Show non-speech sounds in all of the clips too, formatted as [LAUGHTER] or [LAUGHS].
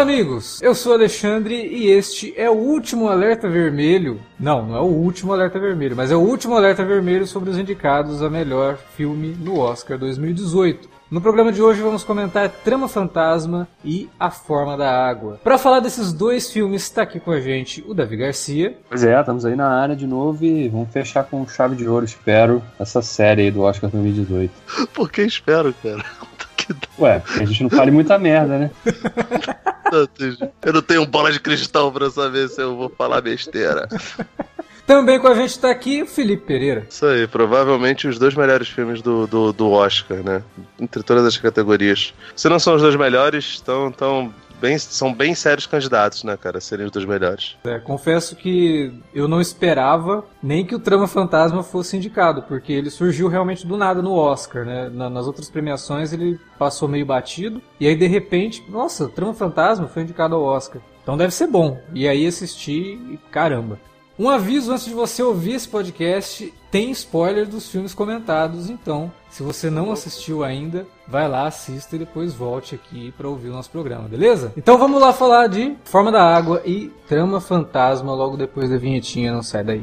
Olá, amigos! Eu sou Alexandre e este é o último alerta vermelho. Não, não é o último alerta vermelho, mas é o último alerta vermelho sobre os indicados a melhor filme no Oscar 2018. No programa de hoje vamos comentar Trama Fantasma e A Forma da Água. Para falar desses dois filmes, está aqui com a gente o Davi Garcia. Pois é, estamos aí na área de novo e vamos fechar com chave de ouro, espero, essa série aí do Oscar 2018. Por que espero, cara? Ué, a gente não fale muita merda, né? [LAUGHS] Eu não tenho bola de cristal pra saber se eu vou falar besteira. Também com a gente está aqui o Felipe Pereira. Isso aí, provavelmente os dois melhores filmes do, do, do Oscar, né? Entre todas as categorias. Se não são os dois melhores, estão tão bem, são bem sérios candidatos, né, cara, a serem os dois melhores. É, confesso que eu não esperava nem que o Trama Fantasma fosse indicado, porque ele surgiu realmente do nada no Oscar, né? nas outras premiações ele passou meio batido, e aí de repente, nossa, Trama Fantasma foi indicado ao Oscar. Então deve ser bom. E aí assisti e caramba. Um aviso antes de você ouvir esse podcast: tem spoiler dos filmes comentados, então, se você não assistiu ainda, vai lá, assista e depois volte aqui para ouvir o nosso programa, beleza? Então vamos lá falar de Forma da Água e Trama Fantasma logo depois da vinhetinha, não sai daí.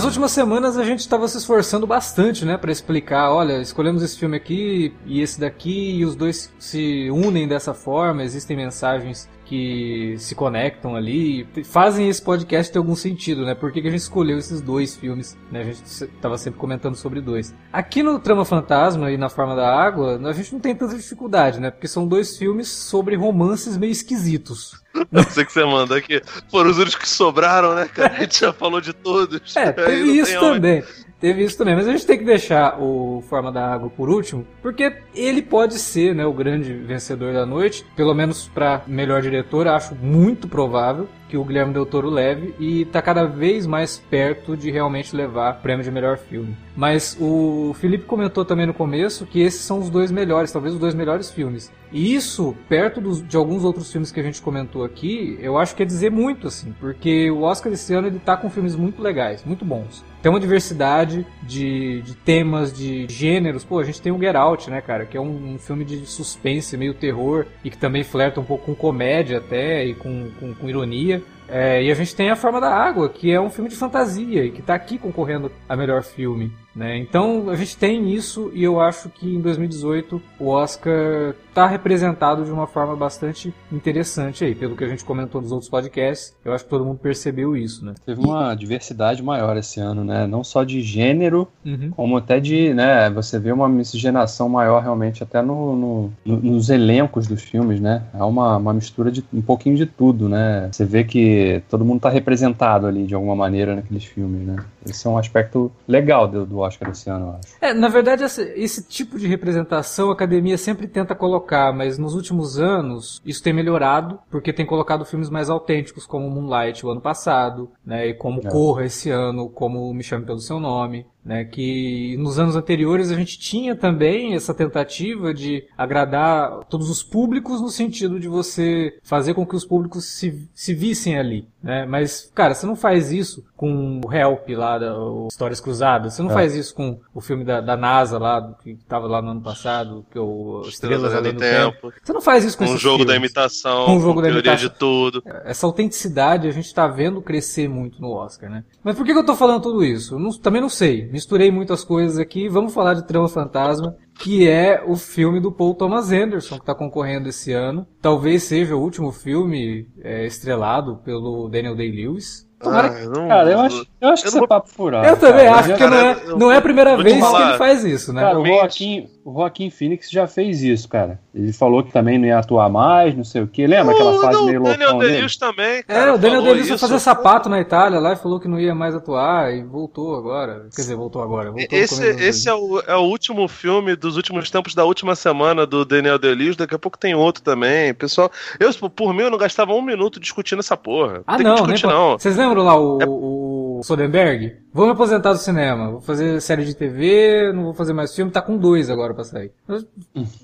Nas últimas semanas a gente estava se esforçando bastante, né, para explicar, olha, escolhemos esse filme aqui e esse daqui e os dois se unem dessa forma, existem mensagens que se conectam ali, fazem esse podcast ter algum sentido, né? Por que, que a gente escolheu esses dois filmes, né? A gente estava sempre comentando sobre dois. Aqui no Trama Fantasma e na Forma da Água, a gente não tem tanta dificuldade, né? Porque são dois filmes sobre romances meio esquisitos. [LAUGHS] Não sei que você manda aqui. Foram os únicos que sobraram, né, cara? A gente já falou de todos. É, [LAUGHS] teve isso também. Teve isso também, mas a gente tem que deixar o Forma da Água por último, porque ele pode ser né, o grande vencedor da noite, pelo menos para melhor diretor, acho muito provável que o Guilherme Del Toro leve e está cada vez mais perto de realmente levar o prêmio de melhor filme. Mas o Felipe comentou também no começo que esses são os dois melhores, talvez os dois melhores filmes. E isso, perto dos, de alguns outros filmes que a gente comentou aqui, eu acho que é dizer muito, assim, porque o Oscar desse ano ele tá com filmes muito legais, muito bons. Tem uma diversidade de, de temas, de gêneros. Pô, a gente tem o Get Out, né, cara, que é um, um filme de suspense, meio terror, e que também flerta um pouco com comédia até, e com, com, com ironia. É, e a gente tem A Forma da Água, que é um filme de fantasia e que está aqui concorrendo a melhor filme. Né? Então a gente tem isso e eu acho que em 2018 o Oscar está representado de uma forma bastante interessante aí, pelo que a gente comentou nos outros podcasts. Eu acho que todo mundo percebeu isso, né? Teve uma diversidade maior esse ano, né? Não só de gênero, uhum. como até de, né? Você vê uma miscigenação maior realmente até no, no, no, nos elencos dos filmes, né? É uma, uma mistura de um pouquinho de tudo, né? Você vê que todo mundo está representado ali de alguma maneira naqueles filmes, né? Esse é um aspecto legal do, do Oscar esse ano, eu acho. É, na verdade, esse, esse tipo de representação a academia sempre tenta colocar, mas nos últimos anos isso tem melhorado, porque tem colocado filmes mais autênticos, como Moonlight o ano passado, né, e como é. Corra esse ano, como Me Chame Pelo Seu Nome né, que nos anos anteriores a gente tinha também essa tentativa de agradar todos os públicos no sentido de você fazer com que os públicos se, se vissem ali, né? Mas, cara, você não faz isso com o Help lá, da o Histórias Cruzadas, você não é. faz isso com o filme da, da NASA lá, que estava lá no ano passado, que é o Estrelas, Além do tempo. tempo. Você não faz isso com um jogo filmes. da imitação, com um jogo da imitação. de tudo. Essa autenticidade a gente está vendo crescer muito no Oscar, né? Mas por que, que eu estou falando tudo isso? Eu não, também não sei misturei muitas coisas aqui. Vamos falar de Trama Fantasma, que é o filme do Paul Thomas Anderson, que está concorrendo esse ano. Talvez seja o último filme é, estrelado pelo Daniel Day-Lewis. Tomara ah, não, cara, eu acho, eu acho que isso é papo furado. Eu também cara. acho, que não é, não é a primeira vez que ele faz isso, né? Cara, o Joaquim, o Joaquim Phoenix já fez isso, cara. Ele falou que também não ia atuar mais, não sei o que. Lembra aquela fase não, meio loucão O Daniel Day-Lewis também, cara. É, o Daniel Day-Lewis foi fazer sapato na Itália lá e falou que não ia mais atuar e voltou agora. Quer dizer, voltou agora. Voltou esse esse é, o, é o último filme dos últimos tempos da última semana do Daniel Day-Lewis. Daqui a pouco tem outro também. Pessoal, eu, por mim, eu não gastava um minuto discutindo essa porra. Ah, tem não, discutir, não. Vocês lembram lá o, é... o Soderbergh? Vou me aposentar do cinema, vou fazer série de TV, não vou fazer mais filme, tá com dois agora pra sair.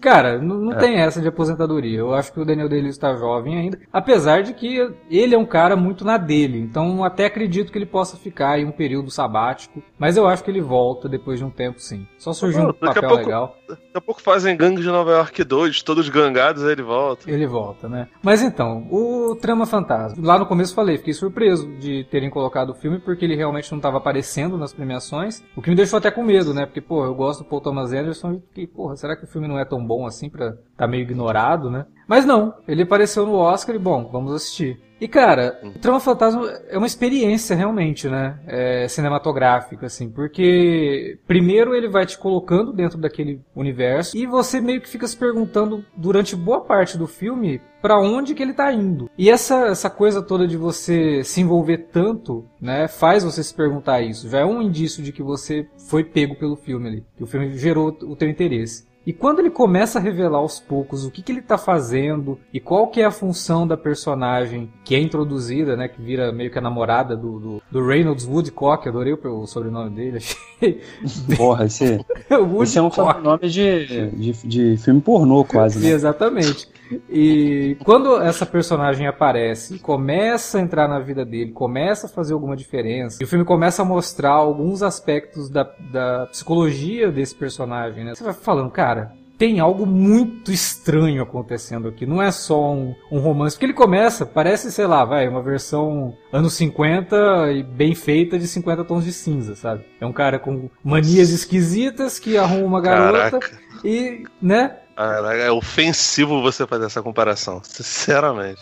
Cara, não, não é. tem essa de aposentadoria. Eu acho que o Daniel Day-Lewis tá jovem ainda, apesar de que ele é um cara muito na dele, então até acredito que ele possa ficar em um período sabático, mas eu acho que ele volta depois de um tempo sim. Só surgiu um papel pouco, legal. Daqui a pouco fazem Gangue de Nova York 2, todos gangados, aí ele volta. Ele volta, né? Mas então, o Trama Fantasma. Lá no começo falei, fiquei surpreso de terem colocado o filme porque ele realmente não estava aparecendo nas premiações, o que me deixou até com medo, né? Porque, pô, eu gosto do Paul Thomas Anderson e porra, será que o filme não é tão bom assim pra tá meio ignorado, né? Mas não, ele apareceu no Oscar e, bom, vamos assistir. E cara, o Trama Fantasma é uma experiência realmente, né? É, cinematográfica, assim, porque primeiro ele vai te colocando dentro daquele universo e você meio que fica se perguntando durante boa parte do filme para onde que ele tá indo. E essa, essa coisa toda de você se envolver tanto, né, faz você se perguntar isso. Já é um indício de que você foi pego pelo filme ali, que o filme gerou o teu interesse. E quando ele começa a revelar aos poucos o que, que ele está fazendo e qual que é a função da personagem que é introduzida, né, que vira meio que a namorada do, do, do Reynolds Woodcock, adorei o, sobrenome dele, [LAUGHS] achei... Porra, esse, [LAUGHS] esse é um sobrenome de, de, de filme pornô quase, né? Exatamente. E quando essa personagem aparece e começa a entrar na vida dele, começa a fazer alguma diferença, e o filme começa a mostrar alguns aspectos da, da psicologia desse personagem, né? Você vai falando, cara, tem algo muito estranho acontecendo aqui. Não é só um, um, romance. Porque ele começa, parece, sei lá, vai, uma versão anos 50 e bem feita de 50 tons de cinza, sabe? É um cara com manias esquisitas que arruma uma garota Caraca. e, né? É ofensivo você fazer essa comparação, sinceramente.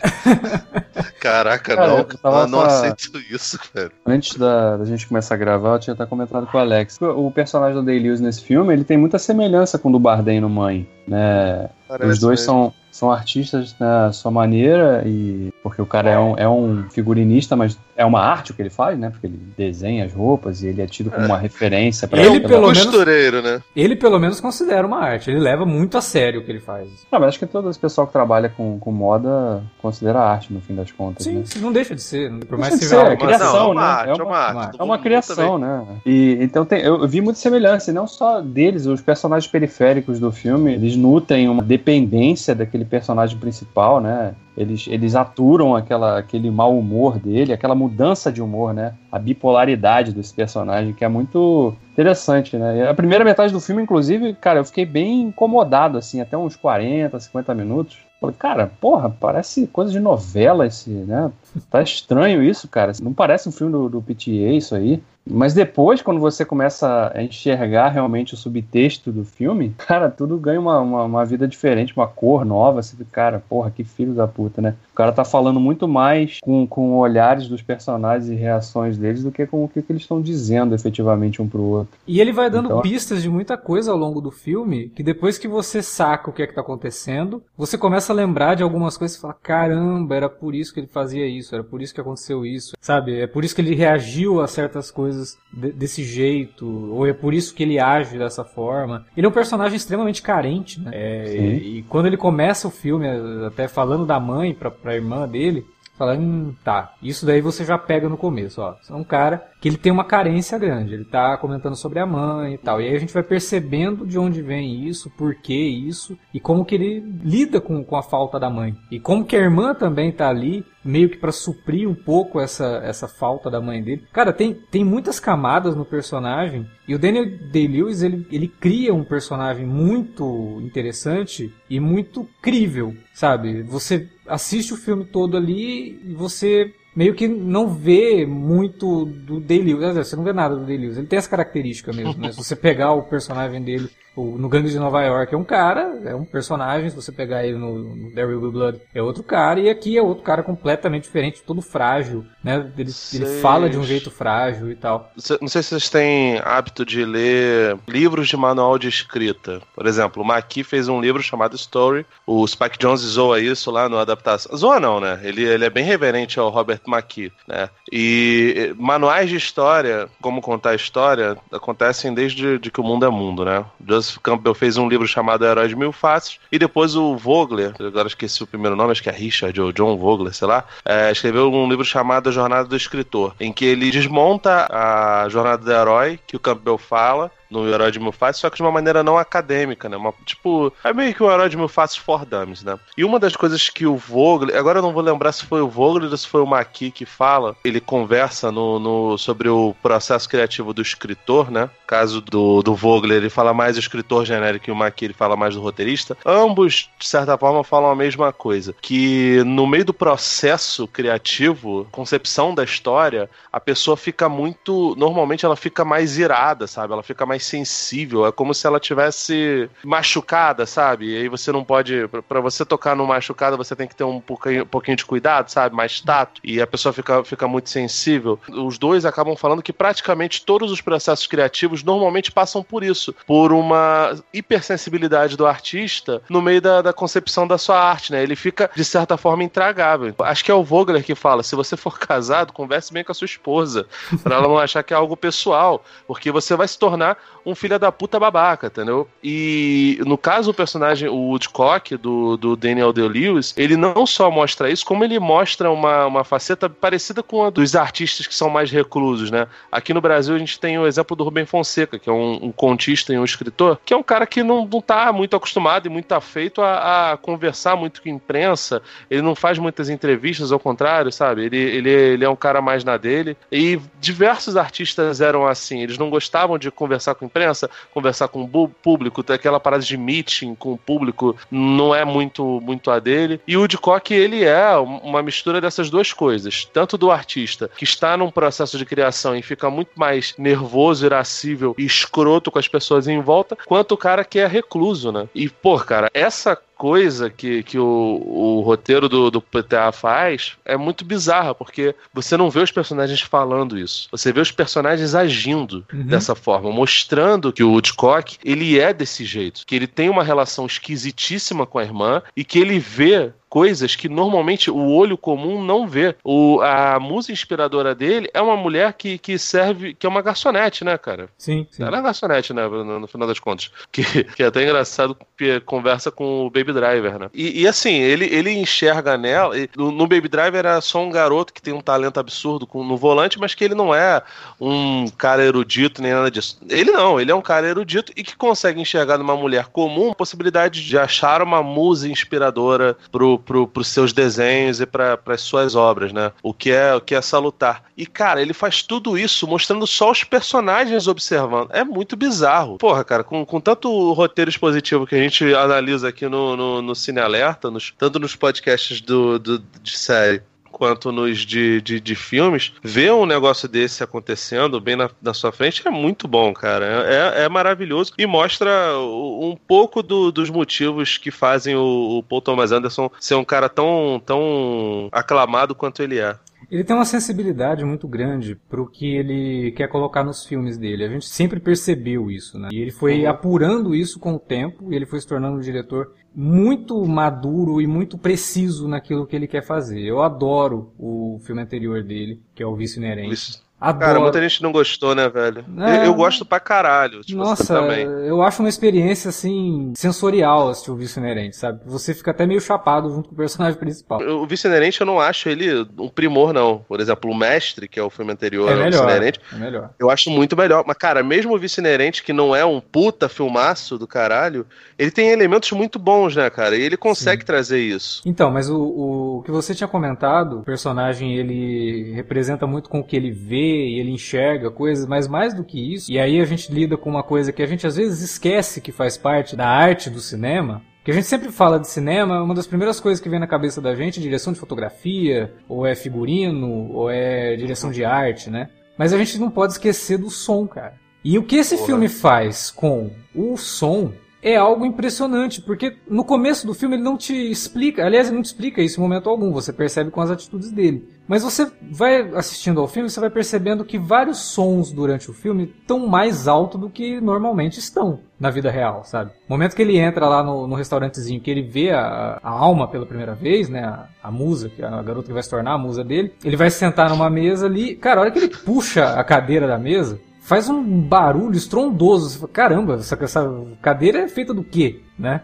[LAUGHS] Caraca, Cara, não, eu, eu não aceito isso, velho. Antes da, da, gente começar a gravar, eu tinha até comentado com o Alex. O personagem do Day-Lewis nesse filme, ele tem muita semelhança com o do Bardem no Mãe, né? Parece Os dois mesmo. são são artistas na sua maneira e porque o cara é um, é um figurinista, mas é uma arte o que ele faz, né? Porque ele desenha as roupas e ele é tido como é. uma referência para ele pelo menos costureiro, né? Ele pelo menos considera uma arte. Ele leva muito a sério o que ele faz. Não, mas acho que todo esse pessoal que trabalha com, com moda considera arte no fim das contas. Sim, né? não deixa de ser. Por mais que seja, é criação, não, é né? Arte, é uma, é uma, é uma criação, né? E então tem, eu vi muita semelhança, e não só deles, os personagens periféricos do filme, eles nutrem uma dependência daquele personagem principal, né? Eles, eles aturam aquela, aquele mau humor dele, aquela mudança de humor, né? A bipolaridade desse personagem, que é muito interessante, né? E a primeira metade do filme, inclusive, cara, eu fiquei bem incomodado, assim, até uns 40, 50 minutos. Falei, cara, porra, parece coisa de novela esse, né? Tá estranho isso, cara. Não parece um filme do, do PTA isso aí. Mas depois, quando você começa a enxergar realmente o subtexto do filme, [LAUGHS] cara, tudo ganha uma, uma, uma, vida diferente, uma cor nova. Fica, cara, porra, que filho da puta, né? O cara tá falando muito mais com, com olhares dos personagens e reações deles do que com o que, que eles estão dizendo efetivamente um pro outro. E ele vai dando então... pistas de muita coisa ao longo do filme, que depois que você saca o que é que tá acontecendo, você começa a lembrar de algumas coisas e fala, caramba, era por isso que ele fazia isso, era por isso que aconteceu isso, sabe? É por isso que ele reagiu a certas coisas coisas de, desse jeito, ou é por isso que ele age dessa forma. Ele é um personagem extremamente carente, né? É, e, e, quando ele começa o filme, até falando da mãe pra, pra irmã dele, falando, hum, tá, isso daí você já pega no começo, ó. É um cara que ele tem uma carência grande. Ele tá comentando sobre a mãe e tal. E aí a gente vai percebendo de onde vem isso, por que isso, e como que ele lida com, com a falta da mãe. E como que a irmã também tá ali, meio que para suprir um pouco essa, essa falta da mãe dele. Cara, tem, tem muitas camadas no personagem. E o Daniel Day-Lewis, ele, ele cria um personagem muito interessante e muito crível, sabe? Você assiste o filme todo ali e você meio que não vê muito do Day-Lewis. Você não vê nada do Day-Lewis. Ele tem essa característica mesmo, né? Se você pegar o personagem dele O, no Gangue de Nova York é um cara, é um personagem, se você pegar ele no, no There Will Be Blood, é outro cara, e aqui é outro cara completamente diferente, todo frágil, né? Ele, ele fala de um jeito frágil e tal. Não sei se vocês têm hábito de ler livros de manual de escrita. Por exemplo, o Maqui fez um livro chamado Story, o Spike Jones zoa isso lá no adaptação. Zoa não, né? Ele, ele é bem reverente ao Robert McKee, né? E manuais de história, como contar a história, acontecem desde de que o mundo é mundo, né? Joseph Campbell fez um livro chamado Herói de Mil Faces, e depois o Vogler, agora esqueci o primeiro nome, acho que é Richard ou John Vogler, sei lá, é, escreveu um livro chamado A Jornada do Escritor, em que ele desmonta a jornada do herói que o Campbell fala no Herói de Faces, só que de uma maneira não acadêmica, né? Uma, tipo, é meio que um Herói de Faces for Dummies, né? E uma das coisas que o Vogler, agora eu não vou lembrar se foi o Vogler ou se foi o Maqui que fala, ele conversa no, no, sobre o processo criativo do escritor, né? Caso do, do Vogler, ele fala mais do escritor genérico e o Maqui ele fala mais do roteirista. Ambos, de certa forma, falam a mesma coisa, que no meio do processo criativo, concepção da história, a pessoa fica muito, normalmente ela fica mais irada, sabe? Ela fica mais sensível. É como se ela tivesse machucada, sabe? E aí você não pode. para você tocar no machucado, você tem que ter um pouquinho, um pouquinho de cuidado, sabe? Mais tato. E a pessoa fica, fica muito sensível. Os dois acabam falando que praticamente todos os processos criativos normalmente passam por isso. Por uma hipersensibilidade do artista no meio da, da concepção da sua arte, né? Ele fica, de certa forma, intragável. Acho que é o Vogler que fala: se você for [LAUGHS] casado, converse bem com a sua esposa. para ela não achar que é algo pessoal. Porque você vai se tornar um filho da puta babaca, entendeu? E no caso, o personagem, o Woodcock, do, do Daniel Day-Lewis, ele não só mostra isso, como ele mostra uma, uma faceta parecida com a dos artistas que são mais reclusos, né? Aqui no Brasil a gente tem o exemplo do Rubem Fonseca, que é um, um contista e um escritor, que é um cara que não, não tá muito acostumado e muito afeito a, a conversar muito com a imprensa, ele não faz muitas entrevistas, ao contrário, sabe? Ele, ele, ele é um cara mais na dele. E diversos artistas eram assim, eles não gostavam de conversar com a imprensa, conversar com o público, ter aquela parada de meeting com o público não é muito muito a dele. E o Woodcock, ele é uma mistura dessas duas coisas, tanto do artista que está num processo de criação e fica muito mais nervoso, irascível e escroto com as pessoas em volta, quanto o cara que é recluso, né? E, pô, cara, essa coisa que, que o, o roteiro do, do PTA faz é muito bizarra, porque você não vê os personagens falando isso. Você vê os personagens agindo uhum. dessa forma, mostrando que o Woodcock, ele é desse jeito, que ele tem uma relação esquisitíssima com a irmã e que ele vê coisas que normalmente o olho comum não vê. O, a musa inspiradora dele é uma mulher que, que serve, que é uma garçonete, né, cara? Sim. sim. Ela é garçonete, né, no, no, final das contas. [LAUGHS] Que, que é até engraçado que conversa com o Baby Driver, né? E, e assim, ele, ele enxerga nela. No, no, Baby Driver era só um garoto que tem um talento absurdo com, no volante, mas que ele não é um cara erudito nem nada disso. Ele não, ele é um cara erudito e que consegue enxergar numa mulher comum a possibilidade de achar uma musa inspiradora pro, para os seus desenhos e para as suas obras, né? O que é o que é salutar. E cara, ele faz tudo isso mostrando só os personagens observando. É muito bizarro. Porra, cara, com, com tanto roteiro expositivo que a gente analisa aqui no, no, no Cine Alerta, nos, tanto nos podcasts do, do de série quanto nos de, de, de, filmes, ver um negócio desse acontecendo bem na, na sua frente é muito bom, cara. É, é maravilhoso e mostra um pouco do, dos motivos que fazem o, o Paul Thomas Anderson ser um cara tão, tão aclamado quanto ele é. Ele tem uma sensibilidade muito grande pro que ele quer colocar nos filmes dele. A gente sempre percebeu isso, né? E ele foi uhum. apurando isso com o tempo, e ele foi se tornando um diretor muito maduro e muito preciso naquilo que ele quer fazer. Eu adoro o filme anterior dele, que é o Vício Inerente. Adoro. Cara, muita gente não gostou, né, velho? É, eu, eu, gosto pra caralho. Tipo, nossa, eu acho uma experiência, assim, sensorial assistir o Vício Inerente, sabe? Você fica até meio chapado junto com o personagem principal. O Vício Inerente eu não acho ele um primor, não. Por exemplo, o Mestre, que é o filme anterior é melhor, Inerente, é melhor. eu acho muito melhor. Mas, cara, mesmo o Vício Inerente, que não é um puta filmaço do caralho, ele tem elementos muito bons, né, cara? E ele consegue Sim. trazer isso. Então, mas o, o que você tinha comentado, o personagem, ele representa muito com o que ele vê e ele enxerga coisas, mas mais do que isso, e aí a gente lida com uma coisa que a gente às vezes esquece que faz parte da arte do cinema, que a gente sempre fala de cinema, uma das primeiras coisas que vem na cabeça da gente é direção de fotografia, ou é figurino, ou é direção de arte, né? Mas a gente não pode esquecer do som, cara. E o que esse Porra. filme faz com o som é algo impressionante, porque no começo do filme ele não te explica, aliás, ele não te explica isso em momento algum, você percebe com as atitudes dele. Mas você vai assistindo ao filme, você vai percebendo que vários sons durante o filme estão mais alto do que normalmente estão na vida real, sabe? No momento que ele entra lá no, no restaurantezinho, que ele vê a, a, alma pela primeira vez, né? A, a musa, é a garota que vai se tornar a musa dele, ele vai sentar numa mesa ali. Cara, a hora que ele puxa a cadeira da mesa, faz um barulho estrondoso. Você fala, Caramba, essa, essa cadeira é feita do quê? Né?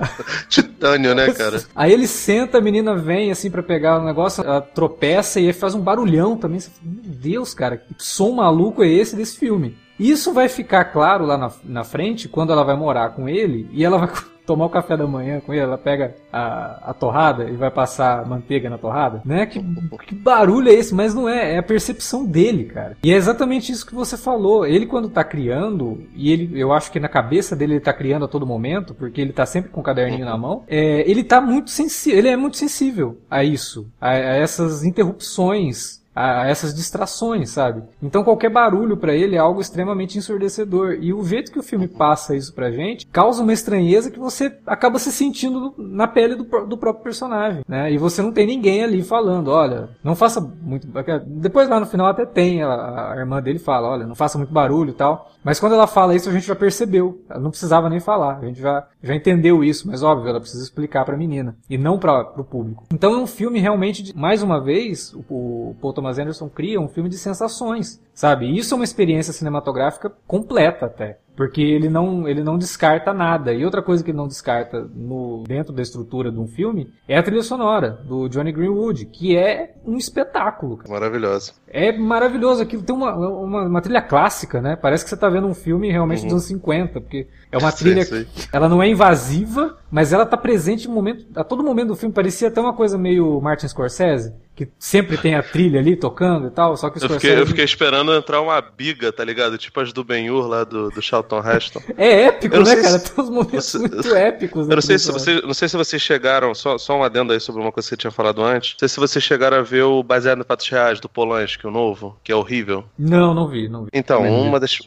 [LAUGHS] Titânio, né, cara? Aí ele senta, a menina vem assim para pegar o negócio, ela tropeça e aí faz um barulhão também. Você fala, Meu Deus, cara, que som maluco é esse desse filme? Isso vai ficar claro lá na, na frente quando ela vai morar com ele e ela vai tomar o café da manhã com ele, ela pega a, a torrada e vai passar manteiga na torrada, né? Que, que barulho é esse? Mas não é, é a percepção dele, cara. E é exatamente isso que você falou. Ele quando tá criando, e ele, eu acho que na cabeça dele ele tá criando a todo momento, porque ele tá sempre com o caderninho na mão, é, ele tá muito sensível, ele é muito sensível a isso, a, a essas interrupções a, essas distrações, sabe? Então qualquer barulho para ele é algo extremamente ensurdecedor. E o jeito que o filme passa isso pra gente causa uma estranheza que você acaba se sentindo na pele do, do próprio personagem, né? E você não tem ninguém ali falando, olha, não faça muito. Depois lá no final até tem, a, a irmã dele fala, olha, não faça muito barulho e tal. Mas quando ela fala isso, a gente já percebeu. Ela não precisava nem falar. A gente já, já entendeu isso, mas óbvio, ela precisa explicar pra menina. E não para o público. Então é um filme realmente, de, mais uma vez, o, o Thomas Anderson cria um filme de sensações, sabe? Isso é uma experiência cinematográfica completa até. Porque ele não, ele não descarta nada. E outra coisa que ele não descarta no, dentro da estrutura de um filme é a trilha sonora do Johnny Greenwood, que é um espetáculo. Cara. Maravilhoso. É maravilhoso. Aquilo tem uma, uma, uma, trilha clássica, né? Parece que você está vendo um filme realmente uhum. dos anos 50, porque é uma [LAUGHS] trilha. Sim, sim. Ela não é invasiva, mas ela está presente em momento, a todo momento do filme. Parecia até uma coisa meio Martin Scorsese que sempre tem a trilha ali tocando e tal, só que eu fiquei, eu fiquei esperando entrar uma biga, tá ligado? Tipo as do Ben-Hur lá do, do Charlton Heston. É épico, né, cara? Se... Tem uns momentos você... muito épicos. Eu não sei, se você, não sei se vocês chegaram, só, só um adendo aí sobre uma coisa que você tinha falado antes. Não sei se vocês chegaram a ver o Baseado em Fatos Reais do Polanski, o novo, que é horrível. Não, não vi, não vi. Então, uma das.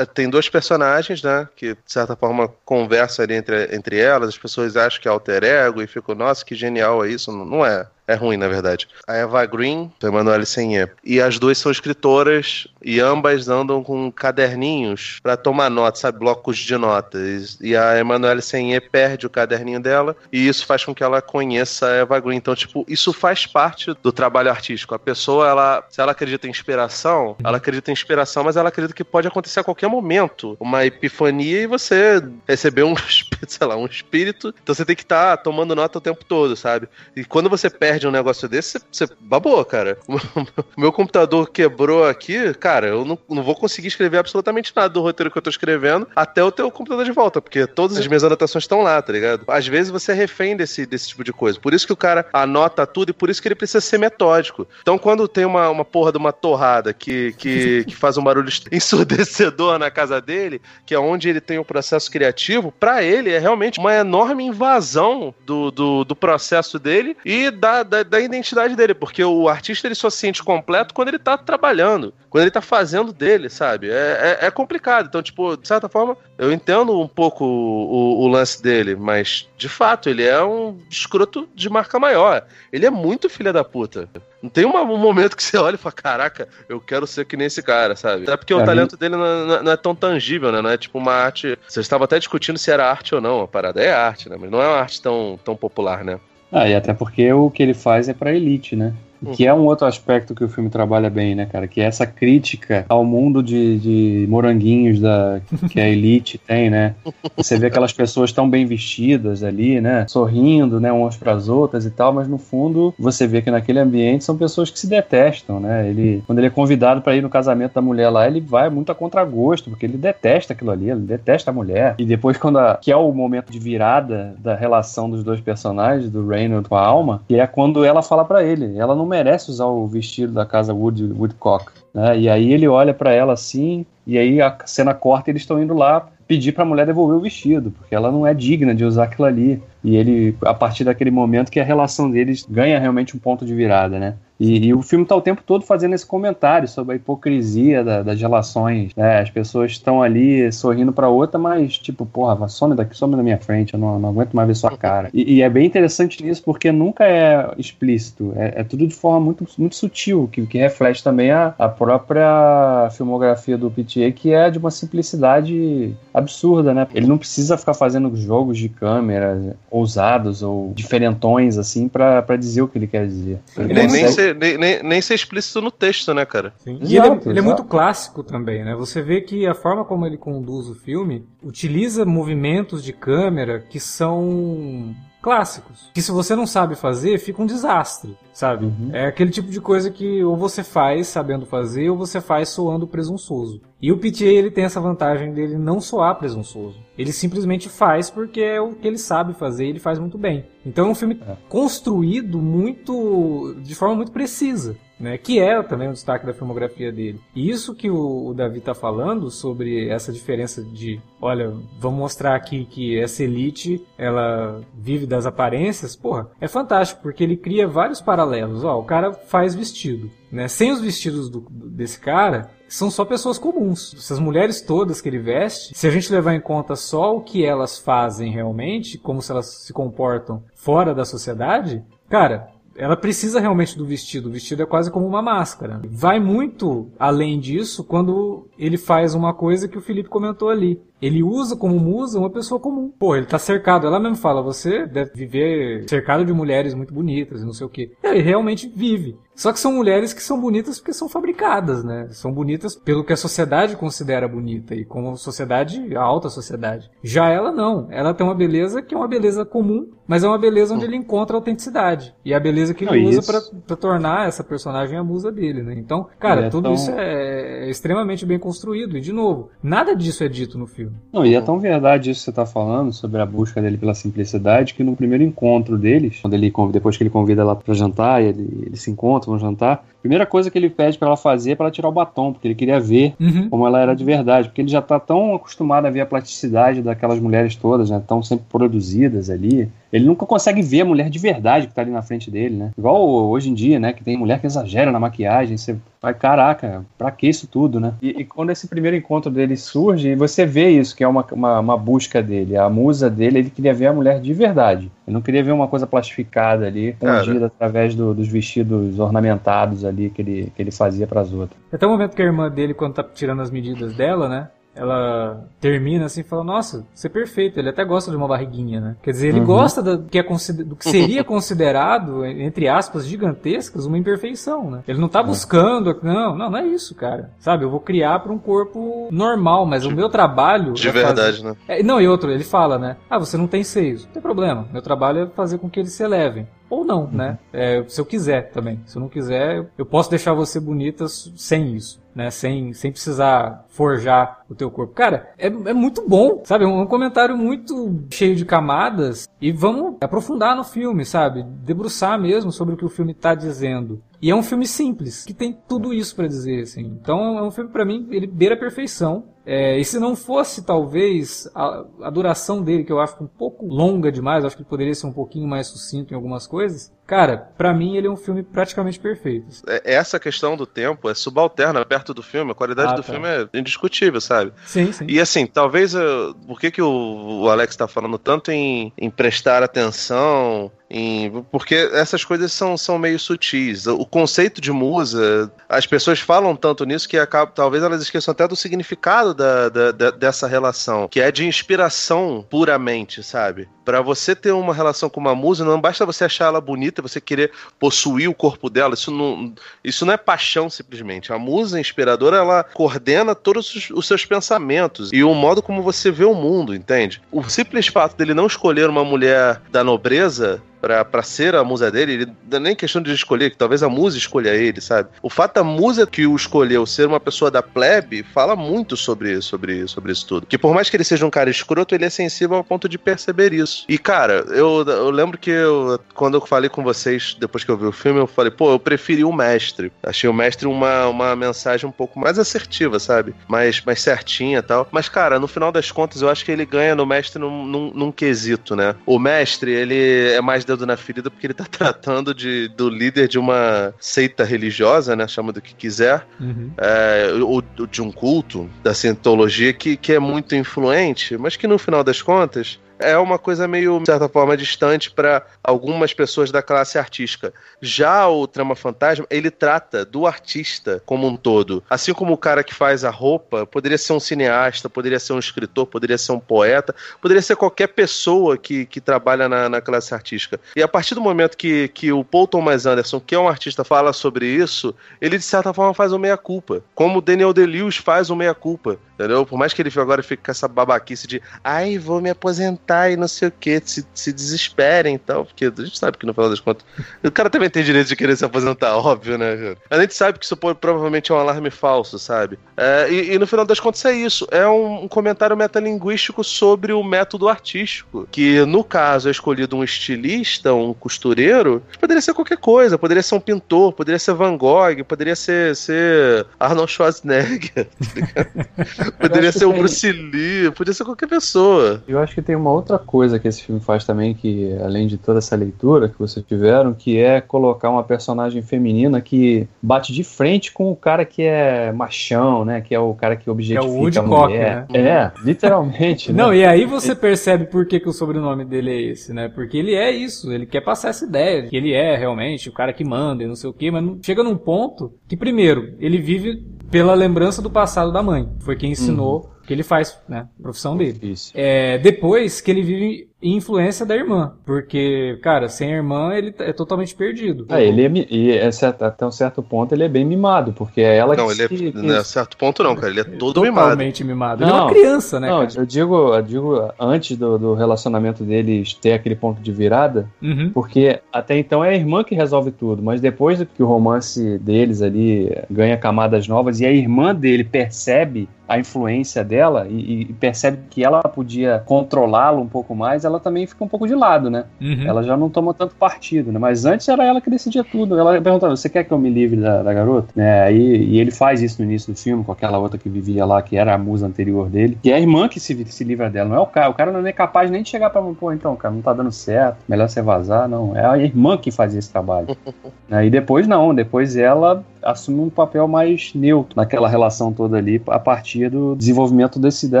Tem dois personagens, né? Que de certa forma conversam ali entre, entre elas, as pessoas acham que é alter ego e ficam, nossa, que genial é isso. Não é. É ruim, na verdade. A Eva Green, do Emanuele Senhê. E as duas são escritoras e ambas andam com caderninhos para tomar notas, sabe? Blocos de notas. E a Emanuele Senhê perde o caderninho dela e isso faz com que ela conheça a Eva Green. Então, tipo, isso faz parte do trabalho artístico. A pessoa, ela, se ela acredita em inspiração, ela acredita em inspiração, mas ela acredita que pode acontecer a qualquer momento. Uma epifania e você receber um, [LAUGHS] sei lá, um espírito. Então você tem que estar tá tomando nota o tempo todo, sabe? E quando você perde perde um negócio desse, você, babou, cara. [LAUGHS] O meu computador quebrou aqui, cara, eu não, não vou conseguir escrever absolutamente nada do roteiro que eu tô escrevendo até o teu computador de volta, porque todas as minhas anotações estão lá, tá ligado? Às vezes você é refém desse, desse tipo de coisa. Por isso que o cara anota tudo e por isso que ele precisa ser metódico. Então, quando tem uma, uma porra de uma torrada que, que, [LAUGHS] que faz um barulho [LAUGHS] ensurdecedor na casa dele, que é onde ele tem o um processo criativo, para ele é realmente uma enorme invasão do, do, do processo dele e da, da, da, identidade dele, porque o artista ele só se sente completo quando ele tá trabalhando, quando ele tá fazendo dele, sabe? É, é, é complicado. Então, tipo, de certa forma, eu entendo um pouco o, o, lance dele, mas de fato, ele é um escroto de marca maior. Ele é muito filha da puta. Não tem uma, um momento que você olha e fala, caraca, eu quero ser que nem esse cara, sabe? Até porque o talento dele não é, não é, tão tangível, né? Não é tipo uma arte. Vocês estavam até discutindo se era arte ou não, a parada é arte, né? Mas não é uma arte tão, tão popular, né? Ah, e até porque o que ele faz é pra elite, né? Que é um outro aspecto que o filme trabalha bem, né, cara? Que é essa crítica ao mundo de, de moranguinhos da, que a elite tem, né? Você vê aquelas pessoas tão bem vestidas ali, né? Sorrindo, né? Umas para as outras e tal, mas no fundo você vê que naquele ambiente são pessoas que se detestam, né? Ele, quando ele é convidado para ir no casamento da mulher lá, ele vai muito a contragosto, porque ele detesta aquilo ali, ele detesta a mulher. E depois, quando a, que é o momento de virada da relação dos dois personagens, do Reynolds com a alma, que é quando ela fala para ele, ela não merece usar o vestido da casa Wood, Woodcock. Né? E aí ele olha para ela assim, e aí a cena corta e eles estão indo lá pedir para a mulher devolver o vestido, porque ela não é digna de usar aquilo ali. E ele, a partir daquele momento que a relação deles ganha realmente um ponto de virada, né? E, e, o filme está o tempo todo fazendo esse comentário sobre a hipocrisia da, das relações. Né? As pessoas estão ali sorrindo para outra, mas tipo, porra, some daqui, some na minha frente, eu não, não aguento mais ver sua cara. E, e, é bem interessante isso porque nunca é explícito, é, é tudo de forma muito, muito sutil, que, que reflete também a, a própria filmografia do PTA, que é de uma simplicidade absurda, né? Ele não precisa ficar fazendo jogos de câmera ousados ou diferentões assim para dizer o que ele quer dizer. Ele nem, nem ser, nem, nem, nem, ser explícito no texto, né, cara? Sim. E exato, ele, é, ele é muito clássico também, né? Você vê que a forma como ele conduz o filme utiliza movimentos de câmera que são clássicos. Que se você não sabe fazer, fica um desastre, sabe? Uhum. É aquele tipo de coisa que ou você faz sabendo fazer ou você faz soando presunçoso. E o PTA ele tem essa vantagem dele não soar presunçoso. Ele simplesmente faz porque é o que ele sabe fazer e ele faz muito bem. Então é um filme é. construído muito de forma muito precisa né, que é também um destaque da filmografia dele. E isso que o, o Davi está falando sobre essa diferença de, olha, vamos mostrar aqui que essa elite ela vive das aparências, porra, é fantástico porque ele cria vários paralelos. Ó, o cara faz vestido, né? Sem os vestidos do, desse cara, são só pessoas comuns. Essas mulheres todas que ele veste, se a gente levar em conta só o que elas fazem realmente, como se elas se comportam fora da sociedade, cara, ela precisa realmente do vestido. O vestido é quase como uma máscara. Vai muito além disso quando ele faz uma coisa que o Felipe comentou ali. Ele usa como musa uma pessoa comum. Pô, ele tá cercado. Ela mesmo fala: você deve viver cercado de mulheres muito bonitas e não sei o quê. Ele realmente vive. Só que são mulheres que são bonitas porque são fabricadas, né? São bonitas pelo que a sociedade considera bonita e como a sociedade, a alta sociedade. Já ela não. Ela tem uma beleza que é uma beleza comum, mas é uma beleza onde ele encontra autenticidade. E a beleza que ele não, usa para tornar essa personagem a musa dele, né? Então, cara, é tudo isso é, é extremamente bem construído. E, de novo, nada disso é dito no filme. Não, e é tão verdade isso que você está falando sobre a busca dele pela simplicidade que no primeiro encontro deles, quando ele depois que ele convida ela para jantar, ele, ele se encontra, vão jantar. Primeira coisa que ele pede para ela fazer é para ela tirar o batom, porque ele queria ver uhum. como ela era de verdade, porque ele já está tão acostumado a ver a plasticidade daquelas mulheres todas, né? Tão sempre produzidas ali. Ele nunca consegue ver a mulher de verdade que está ali na frente dele, né? Igual hoje em dia, né? Que tem mulher que exagera na maquiagem, você vai, caraca, pra que isso tudo, né? E, e, quando esse primeiro encontro dele surge, você vê isso, que é uma, uma, uma, busca dele, a musa dele, ele queria ver a mulher de verdade. Ele não queria ver uma coisa plastificada ali, condida através do, dos vestidos ornamentados ali que ele, que ele fazia para as outras. Até o momento que a irmã dele, quando tá tirando as medidas dela, né? Ela termina assim e fala: Nossa, você é perfeito. Ele até gosta de uma barriguinha, né? Quer dizer, ele uhum. gosta do que, é do que seria considerado, entre aspas, gigantescas, uma imperfeição, né? Ele não tá é. buscando, não, não, não é isso, cara. Sabe, eu vou criar para um corpo normal, mas de, o meu trabalho. De é verdade, fazer... né? É, não, e outro, ele fala, né? Ah, você não tem seios. Não tem problema. Meu trabalho é fazer com que eles se elevem ou não, né? uhum. né? se eu quiser também. Se eu não quiser, eu posso deixar você bonita sem isso né? Sem, sem precisar forjar o teu corpo. Cara, é, é muito bom, sabe? É um comentário muito cheio de camadas e vamos aprofundar no filme, sabe? Debruçar mesmo sobre o que o filme está dizendo. E é um filme simples, que tem tudo isso para dizer, assim. Então é um filme, para mim, ele beira a perfeição. É, e se não fosse, talvez, a, a, duração dele, que eu acho um pouco longa demais, acho que ele poderia ser um pouquinho mais sucinto em algumas coisas, cara, para mim ele é um filme praticamente perfeito. É, essa questão do tempo é subalterna perto do filme, a qualidade ah, do tá. filme é indiscutível, sabe? Sim, sim. E assim, talvez, uh, por que, que o, o Alex tá falando tanto em, em prestar atenção em, porque essas coisas são, são meio sutis. O conceito de musa, as pessoas falam tanto nisso que acaba, talvez elas esqueçam até do significado da, da, da dessa relação, que é de inspiração puramente, sabe? Para você ter uma relação com uma musa, não basta você achar ela bonita, você querer possuir o corpo dela. Isso não, isso não é paixão simplesmente. A musa inspiradora, ela coordena todos os seus pensamentos e o modo como você vê o mundo, entende? O simples fato dele não escolher uma mulher da nobreza pra ser a musa dele, ele não é nem questão de escolher, que talvez a musa escolha ele, sabe? O fato da musa que o escolheu ser uma pessoa da plebe fala muito sobre, sobre, sobre isso tudo. Que por mais que ele seja um cara escroto, ele é sensível ao ponto de perceber isso. E, cara, eu, eu lembro que eu, quando eu falei com vocês, depois que eu vi o filme, eu falei, pô, eu preferi o mestre. Achei o mestre uma, uma mensagem um pouco mais assertiva, sabe? Mais, mais certinha e tal. Mas, cara, no final das contas, eu acho que ele ganha no mestre num, num, num quesito, né? O mestre, ele é mais dedo na ferida porque ele tá [LAUGHS] tratando de, do líder de uma seita religiosa, né? Chama do que quiser. Uhum. É, ou de um culto da cientologia que, que é muito influente, mas que no final das contas é uma coisa meio, de certa forma, distante para algumas pessoas da classe artística. Já o Trama Fantasma, ele trata do artista como um todo. Assim como o cara que faz a roupa poderia ser um cineasta, poderia ser um escritor, poderia ser um poeta, poderia ser qualquer pessoa que, que trabalha na, na classe artística. E a partir do momento que, que o Paul Thomas Anderson, que é um artista, fala sobre isso, ele de certa forma faz o meia-culpa. Como Daniel Day-Lewis faz o meia-culpa. Entendeu? Por mais que ele agora fique com essa babaquice de ai, vou me aposentar e não sei o que, se, se desesperem e tal, porque a gente sabe que no final das contas. O cara também tem direito de querer se aposentar, óbvio, né? A gente sabe que isso provavelmente é um alarme falso, sabe? É, e, e, no final das contas é isso. É um, um comentário metalinguístico sobre o método artístico. Que no caso é escolhido um estilista, um costureiro, poderia ser qualquer coisa, poderia ser um pintor, poderia ser Van Gogh, poderia ser, ser Arnold Schwarzenegger. [LAUGHS] Tá [LAUGHS] Poderia ser o tem... Bruce Lee, podia ser qualquer pessoa. Eu acho que tem uma outra coisa que esse filme faz também, que além de toda essa leitura que vocês tiveram, que é colocar uma personagem feminina que bate de frente com o cara que é machão, né? Que é o cara que objetifica que é o Woody a mulher. né? É, literalmente. Não, né? e aí você percebe por que, que o sobrenome dele é esse, né? Porque ele é isso, ele quer passar essa ideia que ele é realmente o cara que manda e não sei o quê, mas chega num ponto que, primeiro, ele vive pela lembrança do passado da mãe. Foi quem ensinou uhum. que ele faz, né? Profissão dele. Isso. É, depois que ele vive e influência da irmã. Porque, cara, sem a irmã ele é totalmente perdido. É, ele é, e é certo, até um certo ponto ele é bem mimado, porque é ela não, que. Não, ele é. Não, é certo ponto não, cara. Ele é todo totalmente mimado. Totalmente mimado. Ele não, é uma criança, né? Não, cara? eu digo, eu digo antes do, do, relacionamento deles ter aquele ponto de virada, uhum. porque até então é a irmã que resolve tudo, mas depois que o romance deles ali ganha camadas novas e a irmã dele percebe a influência dela e, e percebe que ela podia controlá-lo um pouco mais, ela também fica um pouco de lado, né? Uhum. Ela já não toma tanto partido, né? Mas antes era ela que decidia tudo. Ela perguntava: você quer que eu me livre da, da garota? Né? Aí, e ele faz isso no início do filme com aquela outra que vivia lá, que era a musa anterior dele, que é a irmã que se, se livra dela, não é o cara. O cara não é capaz nem de chegar pra pô, então, cara, não tá dando certo, melhor você vazar, não. É a irmã que fazia esse trabalho. [LAUGHS] né? E depois não, depois ela assume um papel mais neutro naquela relação toda ali, a partir do desenvolvimento desse, da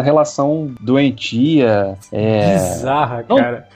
relação doentia. É... Bizarra, Não, cara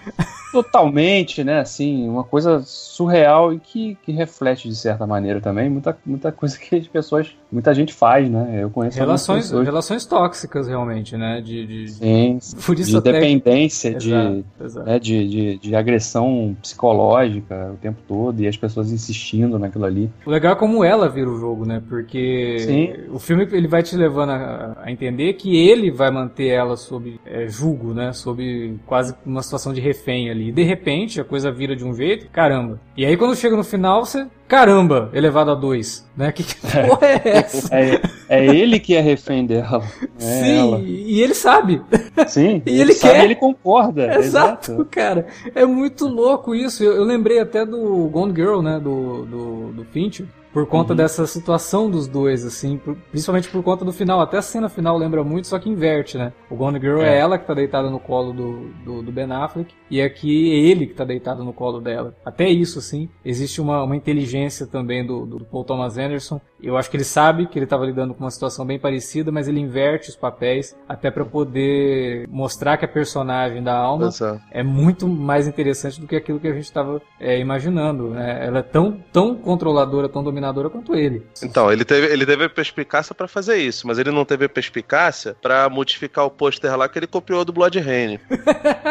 totalmente, né? Assim, uma coisa surreal e que, que reflete de certa maneira também muita, muita coisa que as pessoas, muita gente faz, né? Eu conheço relações, relações tóxicas realmente, né? De, de Sim, por isso de até... dependência, de, exato, exato. Né? De, de, de, agressão psicológica o tempo todo e as pessoas insistindo naquilo ali. O legal é como ela vira o jogo, né? Porque Sim. o filme ele vai te levando a, a entender que ele vai manter ela sob é, julgo, né? Sob quase uma situação de refém ali ali. E de repente a coisa vira de um jeito, caramba. E aí quando chega no final, você. Caramba, elevado a dois. Né? Que, que porra é, é essa? É, é, ele que é refém dela. É Sim, ela. e ele sabe. Sim, [LAUGHS] e ele, ele sabe, quer. ele concorda. Exato, exato, cara. É muito louco isso. Eu, eu, lembrei até do Gone Girl, né? Do, do, do Finch por conta uhum. dessa situação dos dois, assim, por, principalmente por conta do final. Até a cena final lembra muito, só que inverte, né? O Gone Girl é, é ela que tá deitada no colo do, do, do, Ben Affleck, e aqui é ele que tá deitado no colo dela. Até isso, assim, existe uma, uma inteligência também do, do Paul Thomas Anderson. Eu acho que ele sabe que ele estava lidando com uma situação bem parecida, mas ele inverte os papéis até para poder mostrar que a personagem da alma é muito mais interessante do que aquilo que a gente estava é, imaginando. Né? Ela é tão, tão controladora, tão dominante dominadora quanto ele. Então, ele teve, ele teve a perspicácia para fazer isso, mas ele não teve a perspicácia para modificar o pôster lá que ele copiou do Blood Rain.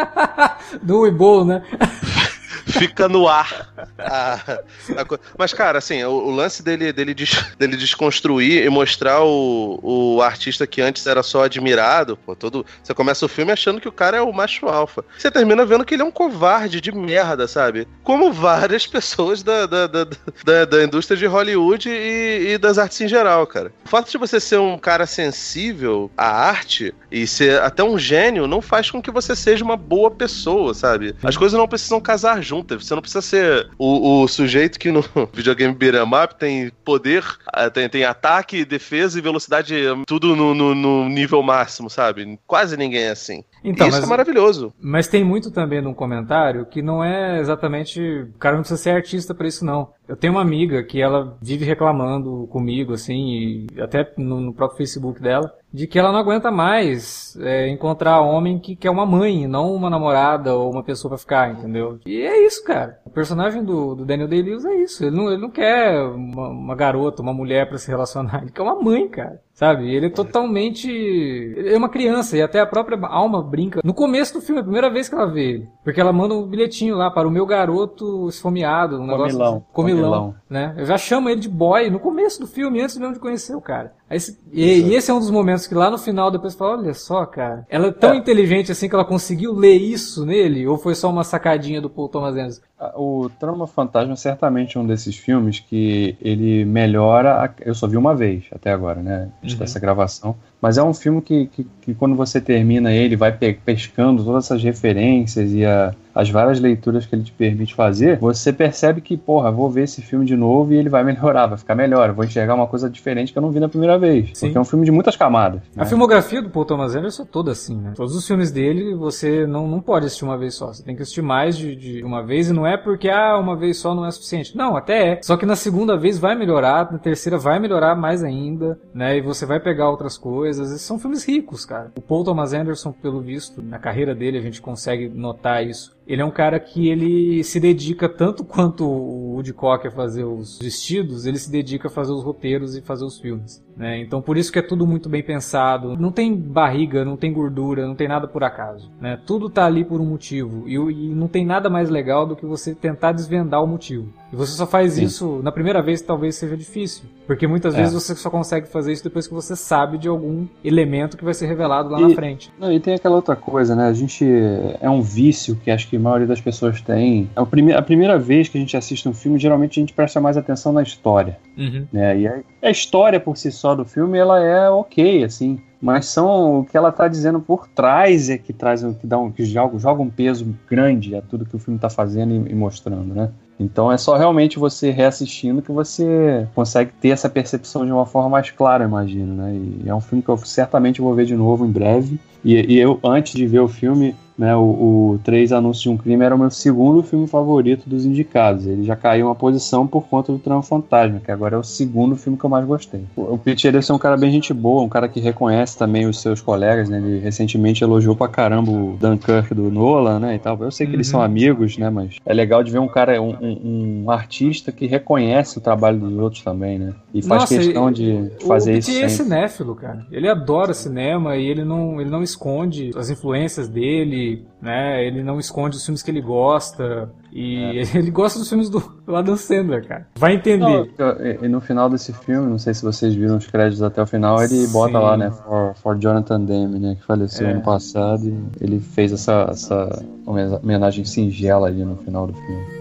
[LAUGHS] do Weeble, né? [LAUGHS] fica no ar. A, a, mas, cara, assim, o, o, lance dele, dele, des, dele desconstruir e mostrar o, o artista que antes era só admirado, pô, todo. Você começa o filme achando que o cara é o macho alfa. Você termina vendo que ele é um covarde de merda, sabe? Como várias pessoas da, da, da, da, da indústria de Hollywood e, e das artes em geral, cara. O fato de você ser um cara sensível à arte e ser até um gênio não faz com que você seja uma boa pessoa, sabe? As coisas não precisam casar juntas. Você não precisa ser o, o sujeito que no [LAUGHS] videogame beat'em up tem poder, ah, tem, tem ataque, defesa e velocidade, tudo no, no, no nível máximo, sabe? Quase ninguém é assim. Então, Isso mas, é maravilhoso. Mas tem muito também num comentário que não é exatamente. O cara não precisa ser artista para isso, não. Eu tenho uma amiga que ela vive reclamando comigo, assim, e até no, no próprio Facebook dela, de que ela não aguenta mais é, encontrar homem que quer uma mãe, não uma namorada ou uma pessoa para ficar, entendeu? E é isso, cara. O personagem do, do Daniel Day-Lewis é isso. Ele não, ele não quer uma, uma garota, uma mulher para se relacionar. Ele quer uma mãe, cara. Sabe? Ele é totalmente. Ele é uma criança e até a própria alma brinca. No começo do filme, é a primeira vez que ela vê ele. Porque ela manda um bilhetinho lá para o meu garoto esfomeado. Um comilão. Negócio, comilão. comilão. Né? Eu já chamo ele de boy no começo do filme, antes mesmo de conhecer o cara. Esse, e, e, esse é um dos momentos que lá no final depois fala, olha só, cara, ela é tão é. inteligente assim que ela conseguiu ler isso nele, ou foi só uma sacadinha do Paul Thomas Anderson? O Trama Fantasma é certamente um desses filmes que ele melhora. A... Eu só vi uma vez até agora, né? Uhum. Dessa gravação. Mas é um filme que, que, que, quando você termina ele, vai pescando todas essas referências e a, as várias leituras que ele te permite fazer, você percebe que, porra, vou ver esse filme de novo e ele vai melhorar, vai ficar melhor. vou enxergar uma coisa diferente que eu não vi na primeira vez. Sim. Porque é um filme de muitas camadas. Né? A filmografia do Paul Thomas Anderson é toda assim, né? Todos os filmes dele você não, não pode assistir uma vez só. Você tem que assistir mais de, de uma vez e não é porque, ah, uma vez só não é suficiente. Não, até é. Só que na segunda vez vai melhorar, na terceira vai melhorar mais ainda, né? E você vai pegar outras coisas coisas. São filmes ricos, cara. O Paul Thomas Anderson, pelo visto, na carreira dele a gente consegue notar isso. Ele é um cara que ele se dedica tanto quanto o Woody Cocker a fazer os vestidos, ele se dedica a fazer os roteiros e fazer os filmes. Né? Então por isso que é tudo muito bem pensado. Não tem barriga, não tem gordura, não tem nada por acaso. Né? Tudo tá ali por um motivo. E, e, não tem nada mais legal do que você tentar desvendar o motivo. E você só faz Sim. isso na primeira vez, talvez seja difícil. Porque muitas é. vezes você só consegue fazer isso depois que você sabe de algum elemento que vai ser revelado lá e, na frente. Não, e tem aquela outra coisa, né? A gente é um vício que acho que a maioria das pessoas tem. É a, prime a primeira vez que a gente assiste um filme, geralmente a gente presta mais atenção na história. Uhum. Né? E a, a história por si só do filme, ela é ok, assim mas são o que ela está dizendo por trás é que traz que dá um que joga, joga um peso grande a tudo que o filme está fazendo e, e, mostrando, né? Então é só realmente você reassistindo que você consegue ter essa percepção de uma forma mais clara, imagino, né? E é um filme que eu certamente vou ver de novo em breve. E, e eu, antes de ver o filme, né, o, o Três Anúncios de um Crime era o meu segundo filme favorito dos indicados. Ele já caiu uma posição por conta do Trama Fantasma, que agora é o segundo filme que eu mais gostei. O, o Peter é um cara bem gente boa, um cara que reconhece também os seus colegas, né? Ele recentemente elogiou pra caramba o Dunkirk do Nolan, né, e tal. Eu sei que uhum. eles são uhum. amigos, né, mas é legal de ver um cara, um, um, um, artista que reconhece o trabalho dos outros também, né, e faz Nossa, questão de fazer o isso O é cinéfilo, cara. Ele adora cinema e ele não, ele não esconde as influências dele, né? Ele não esconde os filmes que ele gosta. E é. [LAUGHS] ele gosta dos filmes do Adam Sandler, cara. Vai entender. Não, e no final desse filme, não sei se vocês viram os créditos até o final, ele Sim. bota lá, né? For, for Jonathan Demme, né? Que faleceu é. ano passado. E ele fez essa, essa homenagem singela ali no final do filme.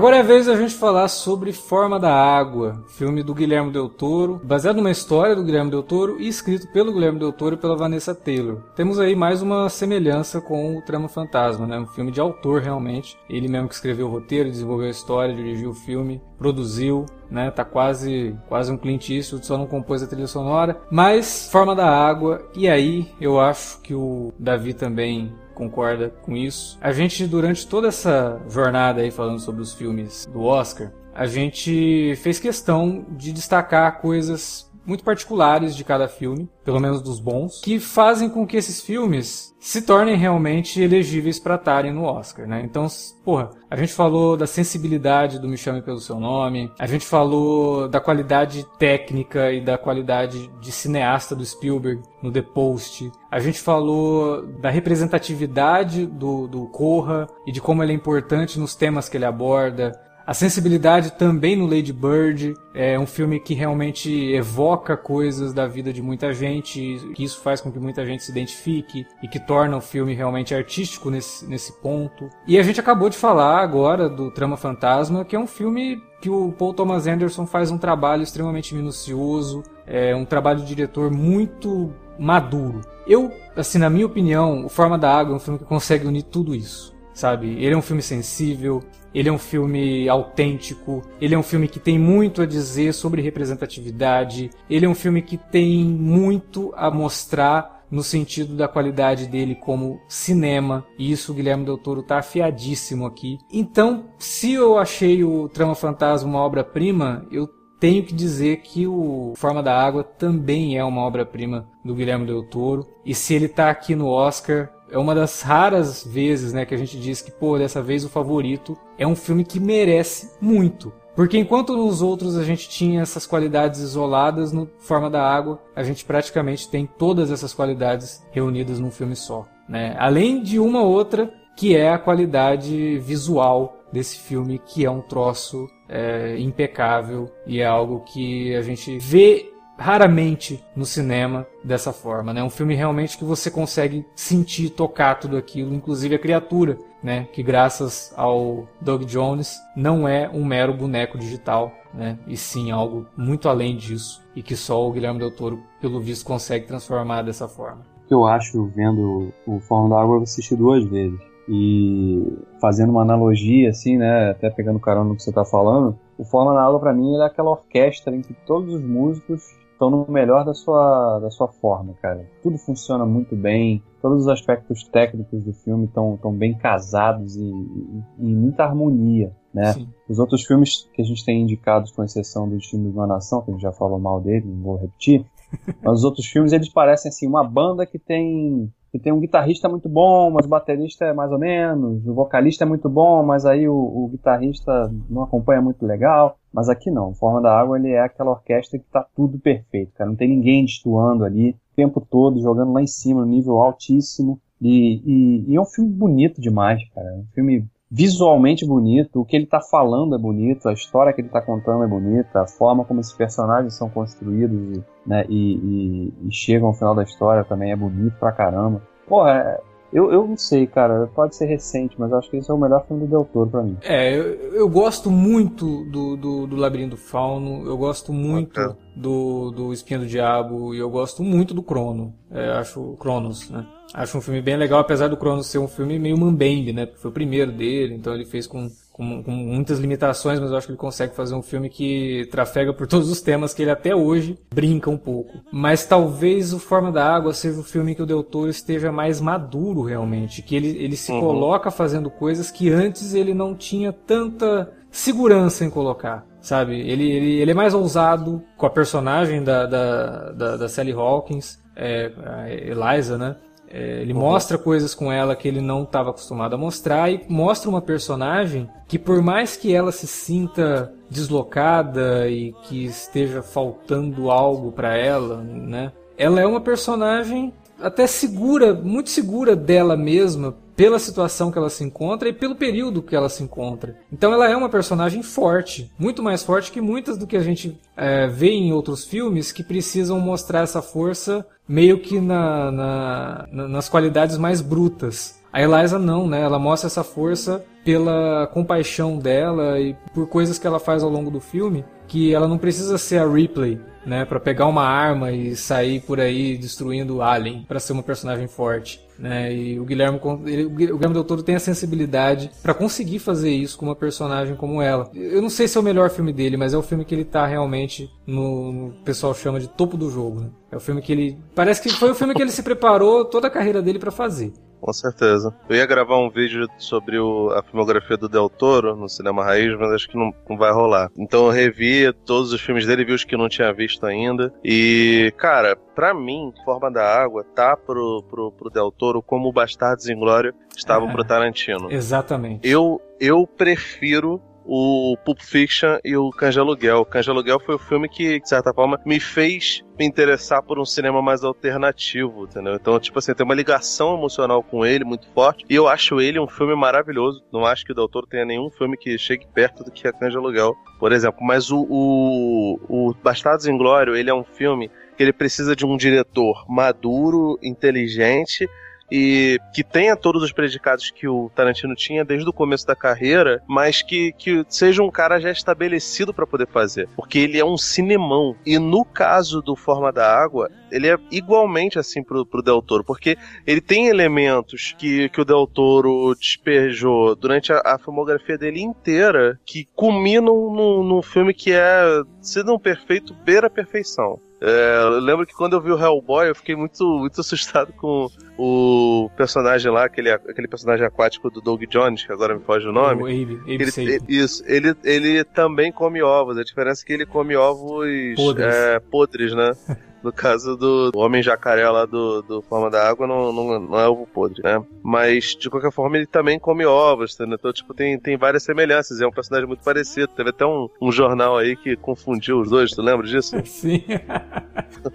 Agora é a vez da gente falar sobre Forma da Água, filme do Guilherme Del Toro, baseado numa história do Guilherme Del Toro e escrito pelo Guilherme Del Toro e pela Vanessa Taylor. Temos aí mais uma semelhança com o Trama Fantasma, né? Um filme de autor realmente. Ele mesmo que escreveu o roteiro, desenvolveu a história, dirigiu o filme, produziu, né? Tá quase quase um Clint Eastwood, só não compôs a trilha sonora. Mas Forma da Água, e aí eu acho que o Davi também concorda com isso. A gente, durante toda essa jornada aí falando sobre os filmes do Oscar, a gente fez questão de destacar coisas muito particulares de cada filme, pelo menos dos bons, que fazem com que esses filmes se tornem realmente elegíveis para estarem no Oscar, né? Então, porra, a gente falou da sensibilidade do Me Chame Pelo Seu Nome, a gente falou da qualidade técnica e da qualidade de cineasta do Spielberg no The Post, a gente falou da representatividade do, do Corra e de como ele é importante nos temas que ele aborda, a sensibilidade também no Lady Bird é um filme que realmente evoca coisas da vida de muita gente, que isso faz com que muita gente se identifique e que torna o filme realmente artístico nesse, nesse ponto. E a gente acabou de falar agora do Trama Fantasma, que é um filme que o Paul Thomas Anderson faz um trabalho extremamente minucioso, é um trabalho de diretor muito maduro. Eu, assim, na minha opinião, O Forma da Água é um filme que consegue unir tudo isso sabe? Ele é um filme sensível, ele é um filme autêntico, ele é um filme que tem muito a dizer sobre representatividade, ele é um filme que tem muito a mostrar no sentido da qualidade dele como cinema, e isso o Guilherme Del Toro tá afiadíssimo aqui. Então, se eu achei o Trama Fantasma uma obra-prima, eu tenho que dizer que o Forma da Água também é uma obra-prima do Guilherme Del Toro, e se ele tá aqui no Oscar, é uma das raras vezes, né, que a gente diz que, pô, dessa vez o favorito é um filme que merece muito. Porque enquanto nos outros a gente tinha essas qualidades isoladas no Forma da Água, a gente praticamente tem todas essas qualidades reunidas num filme só, né? Além de uma outra que é a qualidade visual desse filme, que é um troço é, impecável e é algo que a gente vê raramente no cinema dessa forma, né? Um filme realmente que você consegue sentir, tocar tudo aquilo, inclusive a criatura, né? Que graças ao Doug Jones não é um mero boneco digital, né? E sim algo muito além disso e que só o Guilherme Del Toro, pelo visto, consegue transformar dessa forma. Eu acho, vendo o Forno da Água, eu assisti duas vezes. E fazendo uma analogia, assim, né? Até pegando carona no que você está falando, o Forma da Água, para mim, é aquela orquestra em que todos os músicos estão no melhor da sua, da sua forma, cara. Tudo funciona muito bem, todos os aspectos técnicos do filme estão tão bem casados e, e, e, em muita harmonia, né? Sim. Os outros filmes que a gente tem indicados, com exceção do Destino de uma Nação, que a gente já falou mal dele, não vou repetir, [LAUGHS] mas os outros filmes eles parecem assim uma banda que tem que tem um guitarrista muito bom, mas o baterista é mais ou menos, o vocalista é muito bom, mas aí o, o guitarrista não acompanha muito legal. Mas aqui não, Forma da Água ele é aquela orquestra que tá tudo perfeito, cara. Não tem ninguém destoando ali o tempo todo, jogando lá em cima, no nível altíssimo. E, e, e é um filme bonito demais, cara. É um filme visualmente bonito, o que ele está falando é bonito, a história que ele está contando é bonita, a forma como esses personagens são construídos né, e, e, e, chegam ao final da história também é bonito pra caramba. Porra, é, eu, eu não sei, cara, pode ser recente, mas acho que esse é o melhor filme do Del Toro pra mim. É, eu, eu gosto muito do, do, do Labirinto Fauno, eu gosto muito okay. do, do Espinha do Diabo e eu gosto muito do Crono, é, acho Cronos, né? Acho um filme bem legal, apesar do Cronos ser um filme meio mambembe, né? Porque foi o primeiro dele, então ele fez com, com, com, muitas limitações, mas eu acho que ele consegue fazer um filme que trafega por todos os temas que ele até hoje brinca um pouco. Mas talvez o Forma da Água seja o filme que o Del Toro esteja mais maduro realmente, que ele, ele se uhum. coloca fazendo coisas que antes ele não tinha tanta segurança em colocar sabe? Ele, ele, ele é mais ousado com a personagem da, da, da, da Sally Hawkins, é, a Eliza, né? É, ele uhum. mostra coisas com ela que ele não estava acostumado a mostrar e mostra uma personagem que, por mais que ela se sinta deslocada e que esteja faltando algo para ela, né? Ela é uma personagem até segura, muito segura dela mesma, pela situação que ela se encontra e pelo período que ela se encontra. Então ela é uma personagem forte, muito mais forte que muitas do que a gente é, vê em outros filmes que precisam mostrar essa força meio que na, na, nas qualidades mais brutas. A Eliza não, né? Ela mostra essa força pela compaixão dela e por coisas que ela faz ao longo do filme, que ela não precisa ser a Ripley, né, para pegar uma arma e sair por aí destruindo o Alien para ser uma personagem forte, né? E o Guilherme ele, o Guilherme Del Toro tem a sensibilidade para conseguir fazer isso com uma personagem como ela. Eu não sei se é o melhor filme dele, mas é o filme que ele tá realmente no, no o pessoal chama de topo do jogo, né? É o filme que ele parece que foi o filme que ele se preparou toda a carreira dele para fazer. Com certeza. Eu ia gravar um vídeo sobre o, a filmografia do Del Toro no cinema raiz, mas acho que não, não vai rolar. Então eu revi todos os filmes dele, vi os que não tinha visto ainda. E, cara, pra mim, Forma da Água tá pro, pro, pro Del Toro como Bastardos Inglório estava é, pro [LAUGHS] Tarantino. Exatamente. Eu, eu prefiro o Pulp Fiction e o Canja Aluguel. Canja Aluguel foi o filme que, de certa forma, me fez me interessar por um cinema mais alternativo, entendeu? Então, tipo assim, tem uma ligação emocional com ele muito forte. E eu acho ele um filme maravilhoso. Não acho que o Doutor tenha nenhum filme que chegue perto do que a Canja Aluguel, por exemplo. Mas o, o, o Bastardos Inglório, ele é um filme que ele precisa de um diretor maduro, inteligente e que tenha todos os predicados que o Tarantino tinha desde o começo da carreira, mas que, que seja um cara já estabelecido para poder fazer. Porque ele é um cinemão. E no caso do Forma da Água, ele é igualmente assim pro, pro Del Toro, porque ele tem elementos que, que o Del Toro despejou durante a, a filmografia dele inteira que culminam num filme que é, se não perfeito, beira a perfeição. É, eu lembro que quando eu vi o Hellboy, eu fiquei muito, muito [LAUGHS] assustado com o personagem lá, aquele, aquele personagem aquático do Doug Jones, que agora me foge o nome. O Abe, Abe ele, Isso, ele, ele também come ovos. A diferença é que ele come ovos podres, é, podres né? [LAUGHS] No caso do Homem Jacaré lá do, do Forma da Água, não, não, não é ovo podre, né? Mas, de qualquer forma, ele também come ovos, entendeu? Então, tipo, tem, tem várias semelhanças. É um personagem muito parecido. Teve até um, um jornal aí que confundiu os dois, tu lembra disso? [LAUGHS] Sim.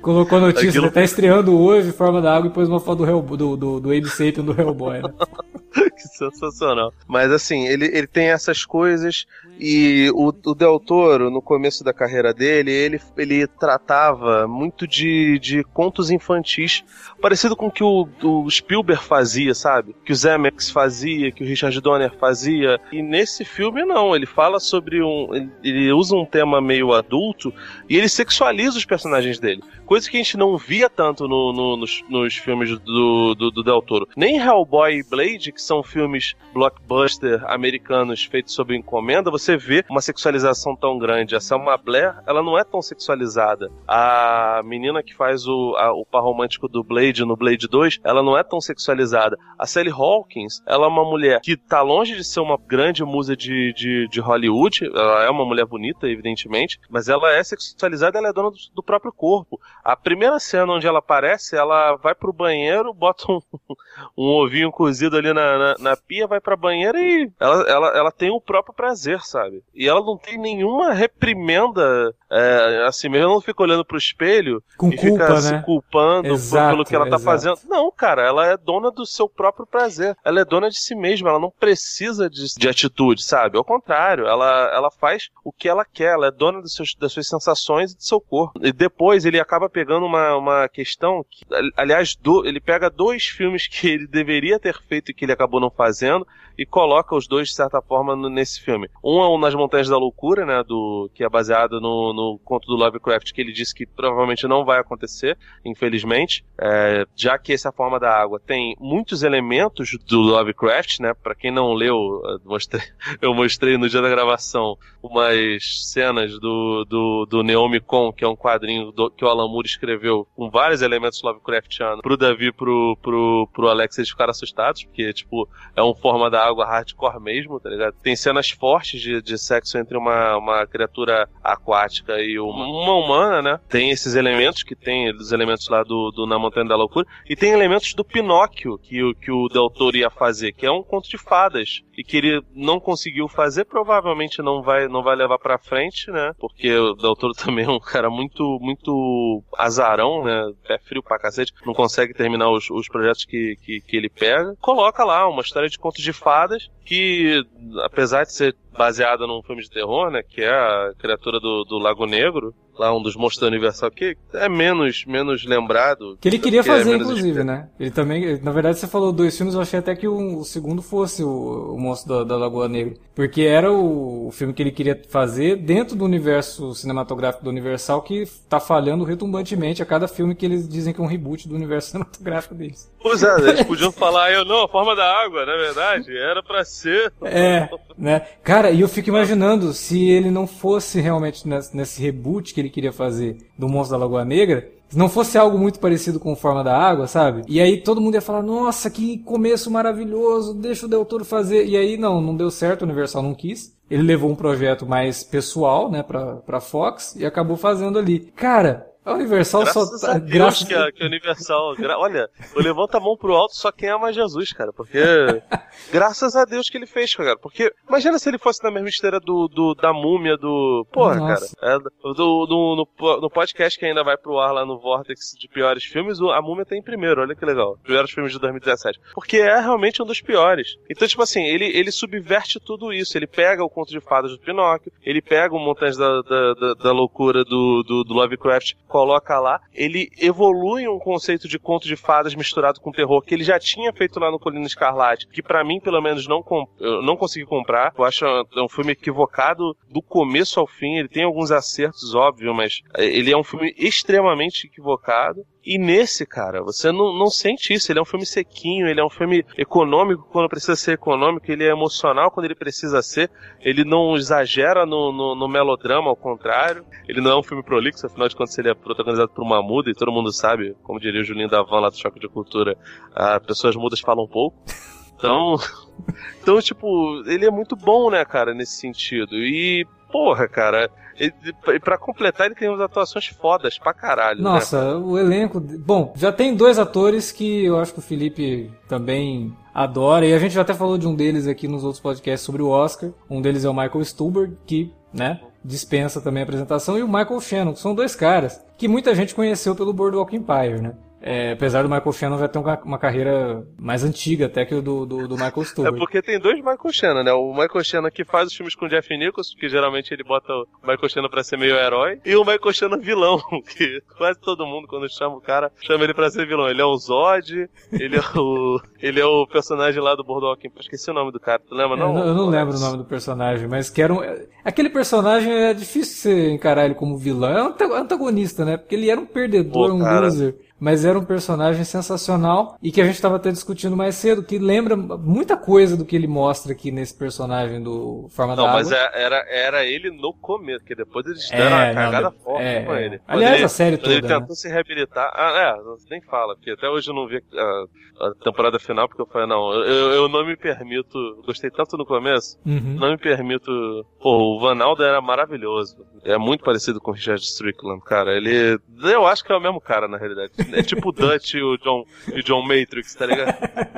Colocou notícia, Aquilo... tá estreando hoje Forma da Água e pôs uma foto do, Hell, do, do, do Abe Sapien do Hellboy, né? [LAUGHS] que sensacional. Mas assim, ele, ele tem essas coisas e o, o Del Toro, no começo da carreira dele, ele, ele tratava muito de, de contos infantis, parecido com o que o, o Spielberg fazia, sabe? Que o Zemeckis fazia, que o Richard Donner fazia. E nesse filme, não. Ele fala sobre um. Ele, ele usa um tema meio adulto e ele sexualiza os personagens dele. Coisa que a gente não via tanto no, no, nos, nos filmes do, do, do Del Toro. Nem Hellboy e Blade, que são filmes blockbuster americanos feitos sob encomenda, você vê uma sexualização tão grande. A Selma Blair, ela não é tão sexualizada. A menina que faz o, a, o par romântico do Blade no Blade 2, ela não é tão sexualizada. A Sally Hawkins, ela é uma mulher que tá longe de ser uma grande musa de, de, de Hollywood, ela é uma mulher bonita, evidentemente, mas ela é sexualizada, ela é dona do, do próprio corpo. A primeira cena onde ela aparece, ela vai pro banheiro, bota um, [LAUGHS] um ovinho cozido ali na, na, na pia, vai pra banheira e ela, ela, ela tem o próprio prazer, sabe? E ela não tem nenhuma reprimenda, é, assim mesmo, ela não fica olhando pro espelho Com e culpa, fica né? se culpando exato, pelo que ela tá exato. fazendo. Não, cara, ela é dona do seu próprio prazer. Ela é dona de si mesma, ela não precisa de, de atitude, sabe? Ao contrário, ela, ela faz o que ela quer, ela é dona dos seus, das suas sensações e do seu corpo. E depois ele acaba pegando uma, uma questão que, aliás, do, ele pega dois filmes que ele deveria ter feito e que ele acabou não fazendo e coloca os dois de certa forma no, nesse filme. Um é o Nas Montanhas da Loucura, né, do que é baseado no, no conto do Lovecraft que ele disse que provavelmente não vai acontecer, infelizmente, é, já que essa forma da água tem muitos elementos do Lovecraft, né? Para quem não leu, eu mostrei, [LAUGHS] eu mostrei no dia da gravação umas cenas do, do, do Neomicon, que é um quadrinho do, que o Alan Moore escreveu com vários elementos Lovecraftianos pro Davi pro, pro, pro Alex eles ficaram assustados, porque, tipo, é um forma da água hardcore mesmo, tá ligado? Tem cenas fortes de, de sexo entre uma, uma criatura aquática e uma, uma humana, né? Tem esses elementos que tem os elementos lá do, do Na Montanha da Loucura e tem elementos do Pinóquio que, o- que o Del Toro ia fazer, que é um conto de fadas e que ele não conseguiu fazer, provavelmente não vai, não vai levar pra frente, né? Porque o Del Toro [LAUGHS] também é um cara muito, muito azarão, né? Pé frio pra cacete, não consegue terminar os, os projetos que, que, que ele pega. Coloca lá uma história de contos de fadas que, apesar de ser baseada num filme de terror, né? Que é a criatura do, do Lago Negro, lá um dos monstros da Universal, que é menos, menos lembrado. Que ele queria porque é fazer, menos inclusive, né? Ele também, na verdade, você falou dois filmes, eu achei até que o, o segundo fosse o, o Monstro da, da Lagoa Negra. Porque era o, o filme que ele queria fazer dentro do universo cinematográfico do Universal, que tá falhando retumbantemente a cada filme que eles dizem que é um reboot do universo [LAUGHS] cinematográfico deles. Pois é, eles podiam falar, eu não, a forma da água, na verdade, era pra ser. É, né? Cara, e eu fico imaginando se ele não fosse realmente nesse, nesse reboot que ele queria fazer do Monstro da Lagoa Negra, se não fosse algo muito parecido com Forma da Água, sabe? E aí todo mundo ia falar, nossa, que começo maravilhoso, deixa o Del Toro fazer. E aí não, não deu certo, o Universal não quis. Ele levou um projeto mais pessoal, né, pra, pra Fox e acabou fazendo ali. Cara, a Universal graças só tá. Deus graças que a, que a Universal. Gra... Olha, eu levanto a mão pro alto só quem ama Jesus, cara. Porque. [LAUGHS] graças a Deus que ele fez, cara. Porque. Imagina se ele fosse na mesma esteira do, do da múmia do. Porra, Nossa. cara. É, do, do, no, no podcast que ainda vai pro ar lá no Vortex de piores filmes, a múmia tá em primeiro. Olha que legal. Piores filmes de 2017. Porque é realmente um dos piores. Então, tipo assim, ele, ele subverte tudo isso. Ele pega o conto de fadas do Pinóquio, ele pega o Montanhas da, da, da, da loucura do, do, do Lovecraft coloca lá, ele evolui um conceito de conto de fadas misturado com terror que ele já tinha feito lá no Colina Escarlate, que para mim, pelo menos, não, eu não consegui comprar. Eu acho é um filme equivocado do começo ao fim. Ele tem alguns acertos, óbvio, mas ele é um filme extremamente equivocado. E nesse, cara, você não, não sente isso. Ele é um filme sequinho, ele é um filme econômico quando precisa ser econômico, ele é emocional quando ele precisa ser. Ele não exagera no, no, no melodrama, ao contrário. Ele não é um filme prolixo, afinal de contas ele é protagonizado por uma muda e todo mundo sabe, como diria o Julinho da lá do Choque de Cultura, as pessoas mudas falam pouco. Então, [LAUGHS] então, tipo, ele é muito bom, né, cara, nesse sentido. E, porra, cara, e, e pra completar, ele tem umas atuações fodas pra caralho. Né? Nossa, né? o elenco. Bom, já tem dois atores que eu acho que o Felipe também adora. E a gente já até falou de um deles aqui nos outros podcasts sobre o Oscar. Um deles é o Michael Stuhlbarg, que, né, dispensa também a apresentação. E o Michael Shannon, que são dois caras que muita gente conheceu pelo Boardwalk Empire, né? É, apesar do Michael Shannon já ter uma, uma, carreira mais antiga até que o do, do, do Michael Stuhlbarg. É porque tem dois Michael Shannon, né? O Michael Shannon que faz os filmes com o Jeff Nichols, que geralmente ele bota o Michael Shannon pra ser meio herói, e o Michael Shannon vilão, [LAUGHS] que quase todo mundo, quando chama o cara, chama ele pra ser vilão. Ele é o Zod, ele é o, ele é o personagem lá do Boardwalk Esqueci o nome do cara, tu lembra não? Eu, eu não lembro o nome do personagem, mas que era um... Aquele personagem é difícil você encarar ele como vilão, é um antagonista, né? Porque ele era um perdedor, Pô, um loser mas era um personagem sensacional e que a gente estava até discutindo mais cedo, que lembra muita coisa do que ele mostra aqui nesse personagem do Forma não, da Água. Não, mas é, era, era ele no começo, porque depois eles deram é, uma cagada não, forte é, com é. ele. Aliás, ele, a série toda. Ele tentou né? se reabilitar. Ah, é, nem fala, porque até hoje eu não vi a, a temporada final, porque eu falei, não, eu, eu não me permito. Gostei tanto no começo, uhum. não me permito. Pô, o Vanaldo era maravilhoso. É muito parecido com o Richard Strickland, cara. Ele. Eu acho que é o mesmo cara, na realidade. É tipo o Dutch e o John, e John Matrix, tá ligado?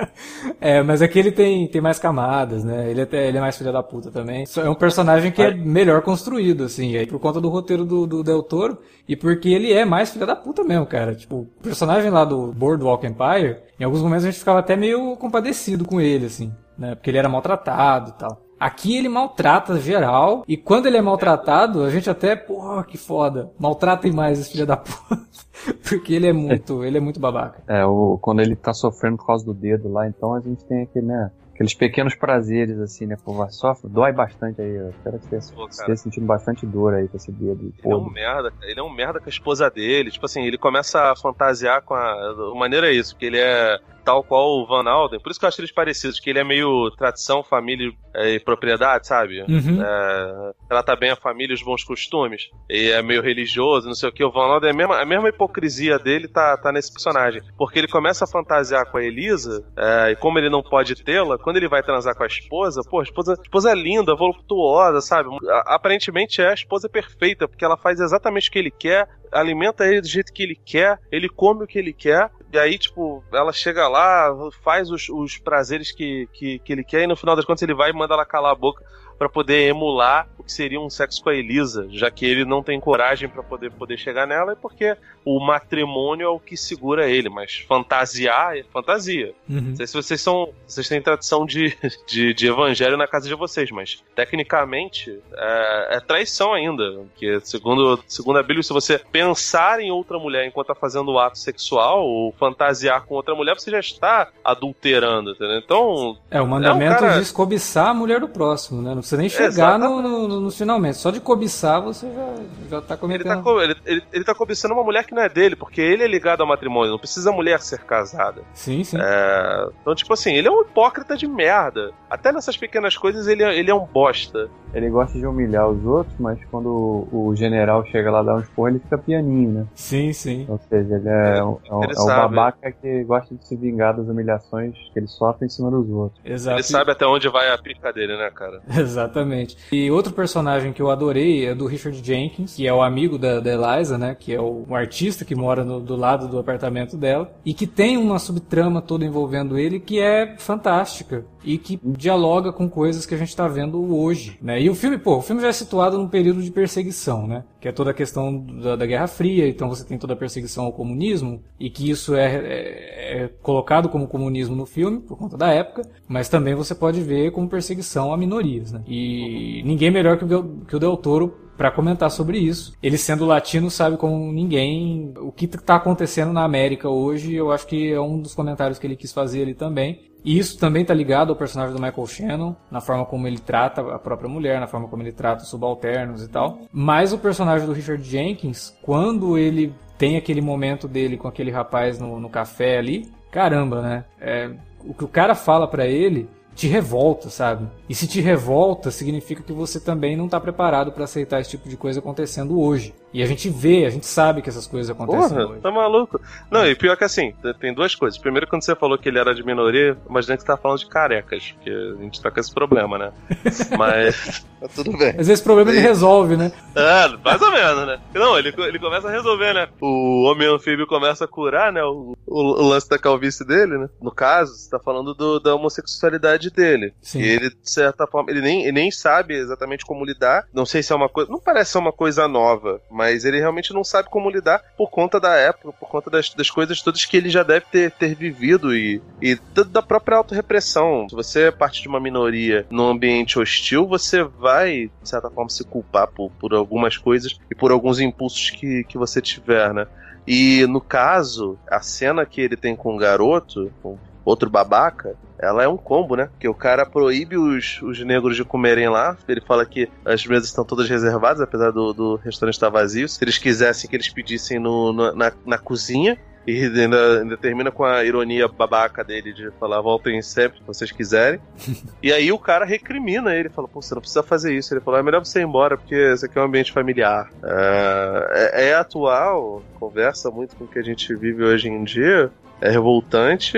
[LAUGHS] é, mas aqui ele tem, tem mais camadas, né? Ele, até, ele é mais filha da puta também. É um personagem que é melhor construído, assim, aí por conta do roteiro do, do Del Toro e porque ele é mais filha da puta mesmo, cara. Tipo, o personagem lá do Boardwalk Empire, em alguns momentos a gente ficava até meio compadecido com ele, assim, né? Porque ele era maltratado e tal. Aqui ele maltrata geral, e quando ele é maltratado, a gente até, porra, que foda. Maltratem mais esse filho da puta. [LAUGHS] Porque ele é muito, ele é muito babaca. É, o, quando ele tá sofrendo por causa do dedo lá, então a gente tem aquele, né, aqueles pequenos prazeres, assim, né? Pô, sofre, dói bastante aí. Eu espero que você esteja sentindo bastante dor aí com esse dedo. Ele é um merda, ele é um merda com a esposa dele. Tipo assim, ele começa a fantasiar com a. A maneira é isso, porque ele é tal qual o Van Alden. Por isso que eu acho eles parecidos, que ele é meio tradição, família é, e propriedade, sabe? Uhum. É, ela tá bem a família e os bons costumes. E é meio religioso, não sei o que. O Van Alden, é a mesma, a mesma hipocrisia dele tá, tá nesse personagem. Porque ele começa a fantasiar com a Elisa, é, e como ele não pode tê-la, quando ele vai transar com a esposa, pô, a esposa, a esposa é linda, voluptuosa, sabe? Aparentemente é a esposa perfeita, porque ela faz exatamente o que ele quer, alimenta ele do jeito que ele quer, ele come o que ele quer, e aí, tipo, ela chega lá, faz os, os prazeres que, que, que ele quer, e no final das contas ele vai e manda ela calar a boca para poder emular o que seria um sexo com a Elisa, já que ele não tem coragem para poder, poder chegar nela, é porque o matrimônio é o que segura ele, mas fantasiar é fantasia. Uhum. Não sei se vocês são. Vocês têm tradição de, [LAUGHS] de, de, evangelho na casa de vocês, mas tecnicamente é, é traição ainda. Porque segundo, segundo a Bíblia, se você pensar em outra mulher enquanto está fazendo o ato sexual, ou fantasiar com outra mulher, você já está adulterando, entendeu? Então. É, o mandamento é um cara... diz cobiçar a mulher do próximo, né? Não precisa nem chegar no, no, no, finalmente. Só de cobiçar você já, já tá cometendo. Ele tá, ele, ele, ele tá cobiçando uma mulher que não é dele, porque ele é ligado ao matrimônio, não precisa a mulher ser casada. Sim, sim. É, então, tipo assim, ele é um hipócrita de merda. Até nessas pequenas coisas ele, é, ele é um bosta. Ele gosta de humilhar os outros, mas quando o, general chega lá dar um esporro, ele fica pianinho, né? Sim, sim. Ou seja, ele é, é, um, é um babaca que gosta de se vingar das humilhações que ele sofre em cima dos outros. Exato. Ele sabe até onde vai a pica dele, né, cara? [LAUGHS] Exatamente. E outro personagem que eu adorei é do Richard Jenkins, que é o amigo da, da Eliza, né? Que é o, um artista que mora no, do lado do apartamento dela e que tem uma subtrama toda envolvendo ele que é fantástica e que dialoga com coisas que a gente está vendo hoje, né? E o filme, pô, o filme já é situado num período de perseguição, né? Que é toda a questão da, da Guerra Fria, então você tem toda a perseguição ao comunismo e que isso é, é, é, colocado como comunismo no filme por conta da época, mas também você pode ver como perseguição a minorias, né? E ninguém melhor que o, que o Del Toro para comentar sobre isso. Ele sendo latino sabe como ninguém o que está acontecendo na América hoje. Eu acho que é um dos comentários que ele quis fazer ali também. Isso também está ligado ao personagem do Michael Shannon, na forma como ele trata a própria mulher, na forma como ele trata os subalternos e tal. Mas o personagem do Richard Jenkins, quando ele tem aquele momento dele com aquele rapaz no, no café ali, caramba, né? É, o que o cara fala para ele te revolta, sabe? E se te revolta, significa que você também não está preparado para aceitar esse tipo de coisa acontecendo hoje. E a gente vê, a gente sabe que essas coisas acontecem Porra, hoje. tá maluco. Não, e pior que assim, tem duas coisas. Primeiro, quando você falou que ele era de minoria, imaginei que você tava falando de carecas, porque a gente tá com esse problema, né? [LAUGHS] Mas. Tá tudo bem. Mas esse problema ele resolve, né? É, mais ou menos, né? Não, ele, ele começa a resolver, né? O homem anfíbio começa a curar, né? O, o, o lance da calvície dele, né? No caso, você tá falando do, da homossexualidade dele. Sim. E ele, de certa forma, ele nem, ele nem sabe exatamente como lidar. Não sei se é uma coisa. Não parece ser uma coisa nova, mas ele realmente não sabe como lidar por conta da época, por conta das, das coisas todas que ele já deve ter, ter vivido e, e da própria autorrepressão. Se você é parte de uma minoria num ambiente hostil, você vai, de certa forma, se culpar por, por algumas coisas e por alguns impulsos que, que você tiver, né? E no caso, a cena que ele tem com o garoto, com outro babaca, ela é um combo, né? Que o cara proíbe os, os negros de comerem lá. Ele fala que as mesas estão todas reservadas, apesar do, do restaurante estar vazio. Se eles quisessem que eles pedissem no, no na, na cozinha. E ainda, ainda, termina com a ironia babaca dele de falar: voltem sempre se vocês quiserem. [LAUGHS] e aí o cara recrimina ele, fala: pô, você não precisa fazer isso. Ele fala: é melhor você ir embora, porque esse aqui é um ambiente familiar. É, é, é atual, conversa muito com o que a gente vive hoje em dia. É revoltante,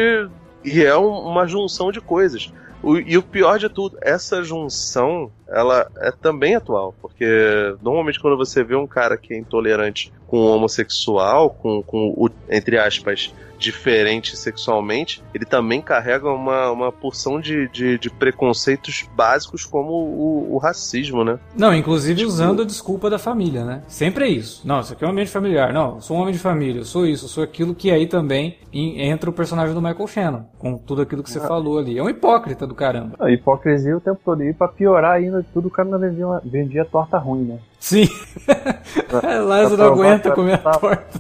e é um, uma junção de coisas. O, e o pior de tudo, essa junção, ela é também atual, porque normalmente quando você vê um cara que é intolerante com o homossexual, com, com o, entre aspas, diferente sexualmente, ele também carrega uma, uma porção de, de, de preconceitos básicos como o, o, racismo, né? Não, inclusive tipo... usando a desculpa da família, né? Sempre é isso. Não, isso aqui é um ambiente familiar. Não, eu sou um homem de família, eu sou isso, eu sou aquilo que aí também entra o personagem do Michael Shannon, com tudo aquilo que você ah. falou ali. É um hipócrita do caramba. A hipocrisia o tempo todo. E pra piorar ainda tudo, o cara não vendia, vendia torta ruim, né? Sim. [LAUGHS] Lázaro não aguenta comer a torta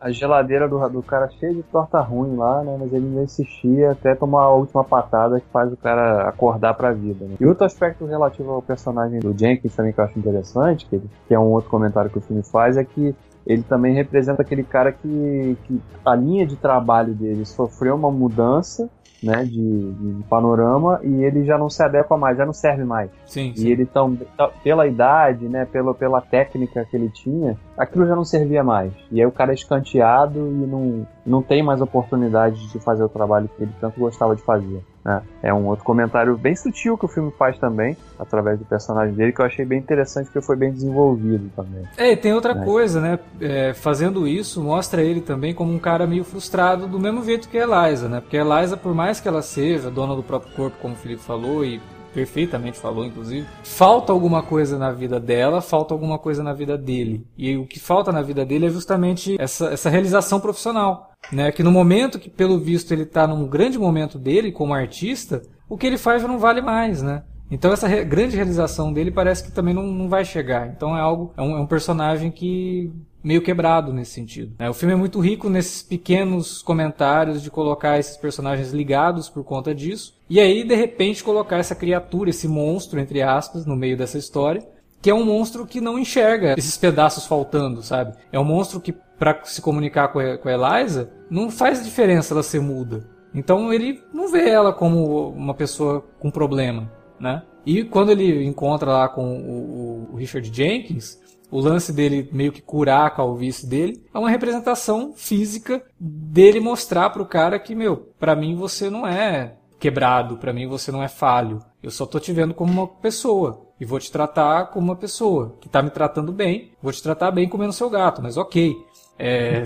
a geladeira do, do cara cheia de torta ruim lá, né? Mas ele não insistia até tomar a última patada que faz o cara acordar pra vida. Né? E outro aspecto relativo ao personagem do Jenkins também que eu acho interessante, que, que é um outro comentário que o filme faz, é que ele também representa aquele cara que, que a linha de trabalho dele sofreu uma mudança né, de, de, panorama e ele já não se adequa mais, já não serve mais. Sim, sim. E ele tão, pela idade, né, pela, pela técnica que ele tinha, aquilo já não servia mais. E aí o cara é escanteado e não, não tem mais oportunidade de fazer o trabalho que ele tanto gostava de fazer. Né? É um outro comentário bem sutil que o filme faz também, através do personagem dele, que eu achei bem interessante porque foi bem desenvolvido também. É, e tem outra né? coisa, né? É, fazendo isso, mostra ele também como um cara meio frustrado, do mesmo jeito que a Eliza, né? Porque a Eliza, por mais que ela seja dona do próprio corpo, como o Felipe falou, e perfeitamente falou, inclusive. Falta alguma coisa na vida dela, falta alguma coisa na vida dele. E o que falta na vida dele é justamente essa, essa realização profissional. Né? Que no momento que, pelo visto, ele está num grande momento dele como artista, o que ele faz já não vale mais, né? Então essa re grande realização dele parece que também não, não vai chegar. Então é algo, é um, é um personagem que meio quebrado nesse sentido. Né? O filme é muito rico nesses pequenos comentários de colocar esses personagens ligados por conta disso. E aí, de repente, colocar essa criatura, esse monstro, entre aspas, no meio dessa história, que é um monstro que não enxerga esses pedaços faltando, sabe? É um monstro que, para se comunicar com a, com a Eliza, não faz diferença ela ser muda. Então ele não vê ela como uma pessoa com problema, né? E quando ele encontra lá com o, o Richard Jenkins, o lance dele meio que curar a calvície dele é uma representação física dele mostrar pro cara que, meu, para mim você não é quebrado, para mim você não é falho. Eu só tô te vendo como uma pessoa e vou te tratar como uma pessoa que tá me tratando bem. Vou te tratar bem comendo seu gato, mas ok. É...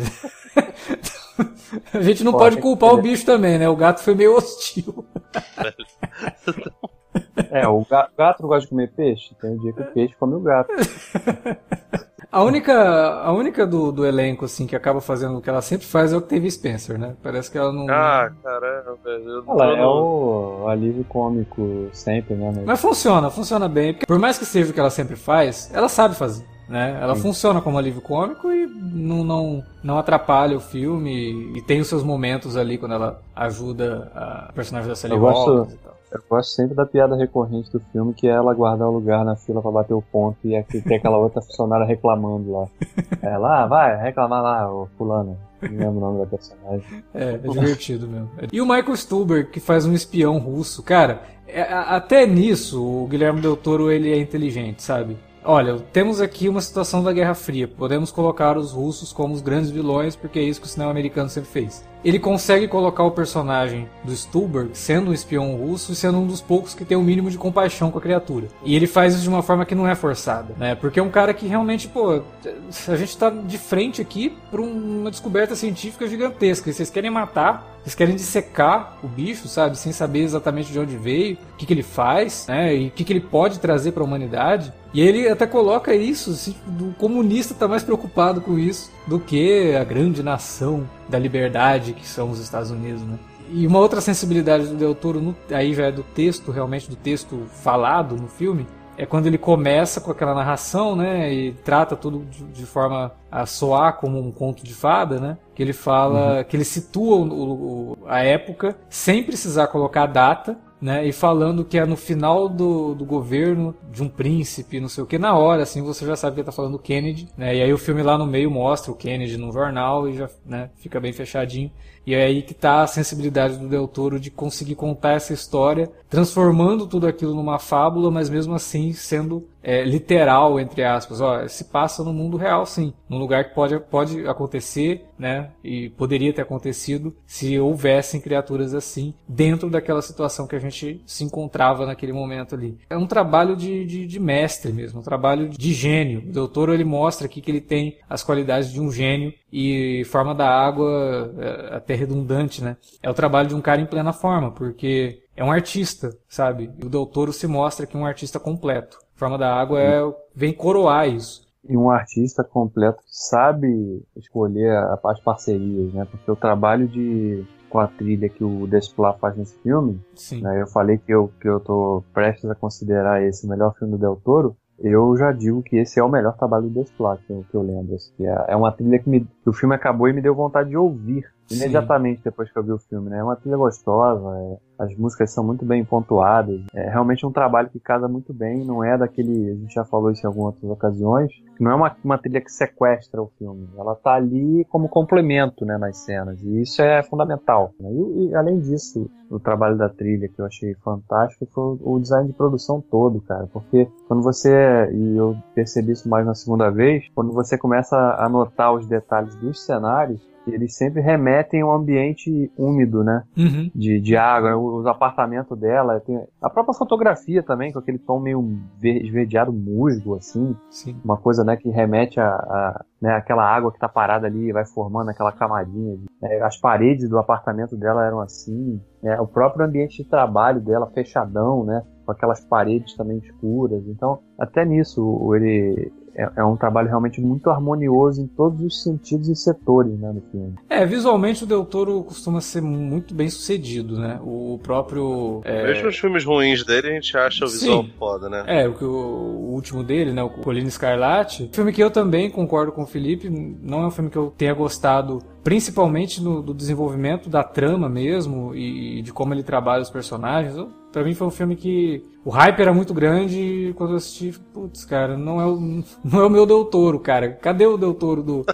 [LAUGHS] a gente não pode, pode culpar o bicho também, né? O gato foi meio hostil. É, o gato não gosta de comer peixe? Tem um dia que o peixe come o gato. [LAUGHS] A única, a única do, do elenco, assim, que acaba fazendo o que ela sempre faz é o que teve Spencer, né? Parece que ela não. Ah, caramba, eu Ela é o alívio cômico sempre, né? Mas funciona, funciona bem. Porque por mais que seja o que ela sempre faz, ela sabe fazer. Né? Ela Sim. funciona como alívio cômico e não, não, não atrapalha o filme e tem os seus momentos ali quando ela ajuda a personagem da Sally Hawkins e tal. Eu gosto sempre da piada recorrente do filme, que é ela guardar o lugar na fila para bater o ponto e aqui tem aquela outra funcionária reclamando lá. [LAUGHS] Ela, ah, vai, reclamar lá, o fulano. Não lembro o nome da personagem. É, é divertido mesmo. E o Michael Stuber, que faz um espião russo. Cara, é, até nisso o Guilherme Del Toro ele é inteligente, sabe? Olha, temos aqui uma situação da Guerra Fria. Podemos colocar os russos como os grandes vilões, porque é isso que o cinema americano sempre fez ele consegue colocar o personagem do Stuhlberg sendo um espião russo e sendo um dos poucos que tem o um mínimo de compaixão com a criatura. E ele faz isso de uma forma que não é forçada, né? Porque é um cara que realmente, pô, a gente tá de frente aqui para uma descoberta científica gigantesca. E vocês querem matar, vocês querem dissecar o bicho, sabe? Sem saber exatamente de onde veio, o que, que ele faz, né? E o que, que ele pode trazer para a humanidade. E ele até coloca isso, assim, o comunista tá mais preocupado com isso do que a grande nação da liberdade que são os Estados Unidos, né? E uma outra sensibilidade do Del Toro, no, aí já é do texto, realmente do texto falado no filme, é quando ele começa com aquela narração, né, e trata tudo de, de forma a soar como um conto de fada, né, que ele fala, uhum. que ele situa o, o, a época sem precisar colocar a data, né? E falando que é no final do, do governo de um príncipe, não sei o que, na hora, assim, você já sabe que tá falando Kennedy, né? E aí o filme lá no meio mostra o Kennedy no jornal e já, né, fica bem fechadinho. E é aí que tá a sensibilidade do Del Toro de conseguir contar essa história, transformando tudo aquilo numa fábula, mas mesmo assim sendo é, literal, entre aspas. Ó, se passa no mundo real, sim. Num lugar que pode, pode acontecer, né? E poderia ter acontecido se houvessem criaturas assim dentro daquela situação que a gente se encontrava naquele momento ali. É um trabalho de, de, de mestre mesmo, um trabalho de gênio. O doutor ele mostra aqui que ele tem as qualidades de um gênio e forma da água é, até redundante, né? É o trabalho de um cara em plena forma, porque é um artista, sabe? E o doutor se mostra que é um artista completo. Forma da Água é, vem coroar isso. E um artista completo que sabe escolher as parcerias, né? Porque o trabalho de com a trilha que o Desplat faz nesse filme, né? eu falei que eu, que eu tô prestes a considerar esse o melhor filme do Del Toro, eu já digo que esse é o melhor trabalho do Desplat, que, eu, que eu lembro. Assim, que é, é uma trilha que, me, que o filme acabou e me deu vontade de ouvir imediatamente Sim. depois que eu vi o filme, né? É uma trilha gostosa, é, as músicas são muito bem pontuadas, é realmente um trabalho que casa muito bem, não é daquele, a gente já falou isso em algumas outras ocasiões, não é uma, uma trilha que sequestra o filme, ela tá ali como complemento, né, nas cenas, e isso é fundamental. Né? E, e, além disso, o trabalho da trilha que eu achei fantástico foi o design de produção todo, cara, porque quando você, e eu percebi isso mais na segunda vez, quando você começa a notar os detalhes dos cenários, eles sempre remetem ao ambiente úmido, né? Uhum. De, de água, os apartamentos dela, tem a própria fotografia também, com aquele tom meio esverdeado musgo, assim. Sim. Uma coisa, né, que remete a, a né, aquela água que tá parada ali vai formando aquela camadinha. É, as paredes do apartamento dela eram assim. É, o próprio ambiente de trabalho dela fechadão, né? Com aquelas paredes também escuras. Então, até nisso, ele é, é, um trabalho realmente muito harmonioso em todos os sentidos e setores né, no filme. É, visualmente o Del Toro costuma ser muito bem sucedido, né? O próprio. É... Mesmo os filmes ruins dele, a gente acha o visual Sim. foda, né? É, o, o, último dele, né? O Colina Escarlate. Filme que eu também concordo com o Felipe, não é um filme que eu tenha gostado principalmente no do desenvolvimento da trama mesmo e de como ele trabalha os personagens. Para mim foi um filme que o hype era muito grande e quando eu assisti, putz, cara, não é o, [LAUGHS] não é o meu Del Toro, cara. Cadê o Del Toro do...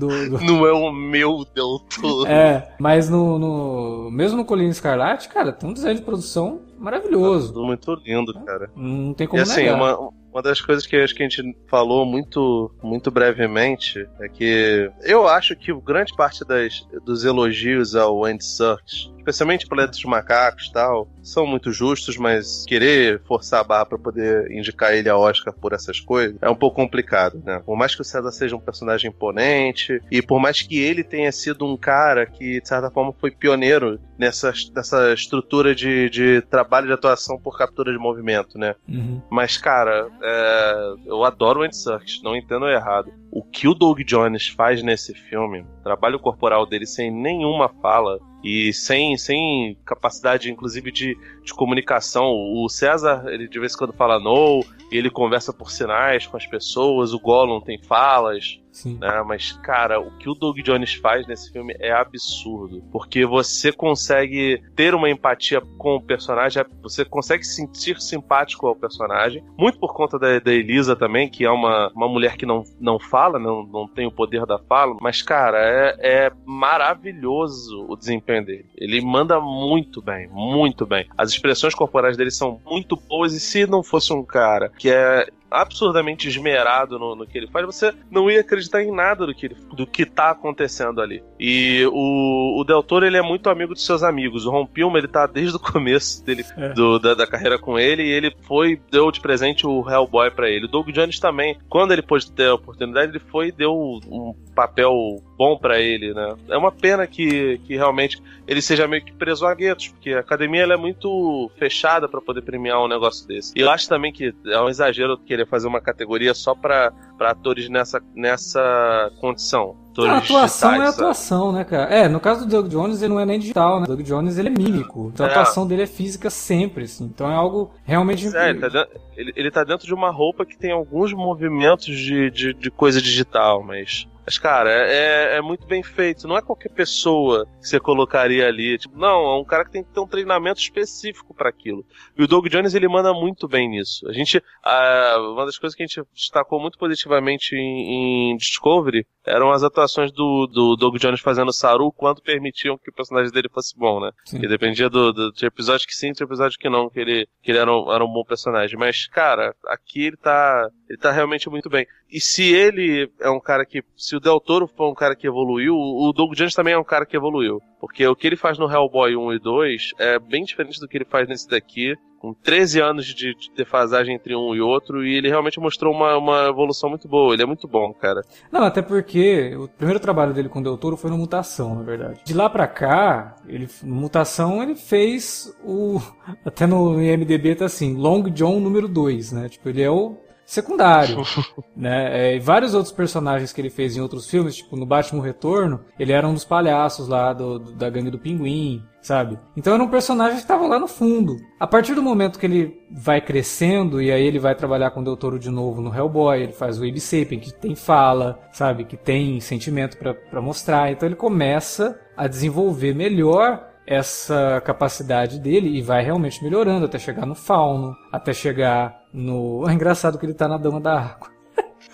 do, do... [LAUGHS] não é o meu Del Toro. É, mas no, no mesmo no Colina Escarlate, cara, tem um design de produção maravilhoso. Tá tudo muito lindo, cara. Não tem como e, assim, negar. Uma, uma das coisas que acho que a gente falou muito, muito brevemente é que eu acho que grande parte das, dos elogios ao Andy Serkis, especialmente Planeta dos Macacos e tal, são muito justos, mas querer forçar a barra para poder indicar ele a Oscar por essas coisas é um pouco complicado, né? Por mais que o César seja um personagem imponente e por mais que ele tenha sido um cara que, de certa forma, foi pioneiro nessa, nessa estrutura de, de trabalho de atuação por captura de movimento, né? Uhum. Mas, cara, é, eu adoro o Andy Serkis, não entendo errado. O que o Doug Jones faz nesse filme, trabalho corporal dele sem nenhuma fala, e sem, sem capacidade, inclusive, de, de comunicação. O César, ele de vez em quando fala no, e ele conversa por sinais com as pessoas, o Gollum tem falas. Sim. Né? Mas, cara, o que o Doug Jones faz nesse filme é absurdo. Porque você consegue ter uma empatia com o personagem, você consegue sentir simpático ao personagem, muito por conta da, da Elisa também, que é uma, uma mulher que não, não fala, não, não tem o poder da fala. Mas, cara, é, é maravilhoso o desempenho dele. Ele manda muito bem, muito bem. As expressões corporais dele são muito boas, e se não fosse um cara que é absurdamente esmerado no, no, que ele faz, você não ia acreditar em nada do que, ele, do que tá acontecendo ali. E o, o Del Toro, ele é muito amigo de seus amigos. O Ron Pilma, ele tá desde o começo dele, é. do, da, da, carreira com ele, e ele foi, deu de presente o Hellboy para ele. O Doug Jones também, quando ele pôde ter a oportunidade, ele foi e deu um papel bom para ele, né? É uma pena que, que realmente ele seja meio que preso a guetos, porque a academia ela é muito fechada para poder premiar um negócio desse. E eu acho também que é um exagero fazer uma categoria só para atores nessa, nessa condição. A atuação digitais, é atuação, né, cara? É, no caso do Doug Jones, ele não é nem digital, né? O Doug Jones, ele é mímico. Então a é. atuação dele é física sempre, assim. Então é algo realmente... É, ele tá, dentro, ele, ele tá dentro de uma roupa que tem alguns movimentos de, de, de coisa digital, mas mas, cara, é, é, muito bem feito. Não é qualquer pessoa que você colocaria ali. Tipo, não, é um cara que tem que ter um treinamento específico para aquilo. E o Doug Jones, ele manda muito bem nisso. A gente, a, uma das coisas que a gente destacou muito positivamente em, em Discovery eram as atuações do, do Doug Jones fazendo Saru quando permitiam que o personagem dele fosse bom, né? Sim. Que dependia do, do, de episódio que sim, de episódio que não, que ele, que ele era, um, era um bom personagem. Mas, cara, aqui ele tá, ele tá realmente muito bem. E se ele é um cara que, se o Del Toro foi um cara que evoluiu, o Doug Jones também é um cara que evoluiu. Porque o que ele faz no Hellboy 1 e 2 é bem diferente do que ele faz nesse daqui com 13 anos de, de defasagem entre um e outro, e ele realmente mostrou uma, uma evolução muito boa. Ele é muito bom, cara. Não, até porque o primeiro trabalho dele com o Del Toro foi no Mutação, na verdade. De lá pra cá, ele, no Mutação, ele fez o. [LAUGHS] Até no IMDB tá assim, Long John número 2, né? Tipo, ele é o secundário, [LAUGHS] né? É, e vários outros personagens que ele fez em outros filmes, tipo no Batman Retorno, ele era um dos palhaços lá do, do da gangue do Pinguim, sabe? Então era um personagem que estava lá no fundo. A partir do momento que ele vai crescendo e aí ele vai trabalhar com o Del Toro de novo no Hellboy, ele faz o Abe Sapien, que tem fala, sabe? Que tem sentimento para mostrar. Então ele começa a desenvolver melhor essa capacidade dele e vai realmente melhorando até chegar no fauno, até chegar no. [LAUGHS] É engraçado que ele tá na Dama da Água.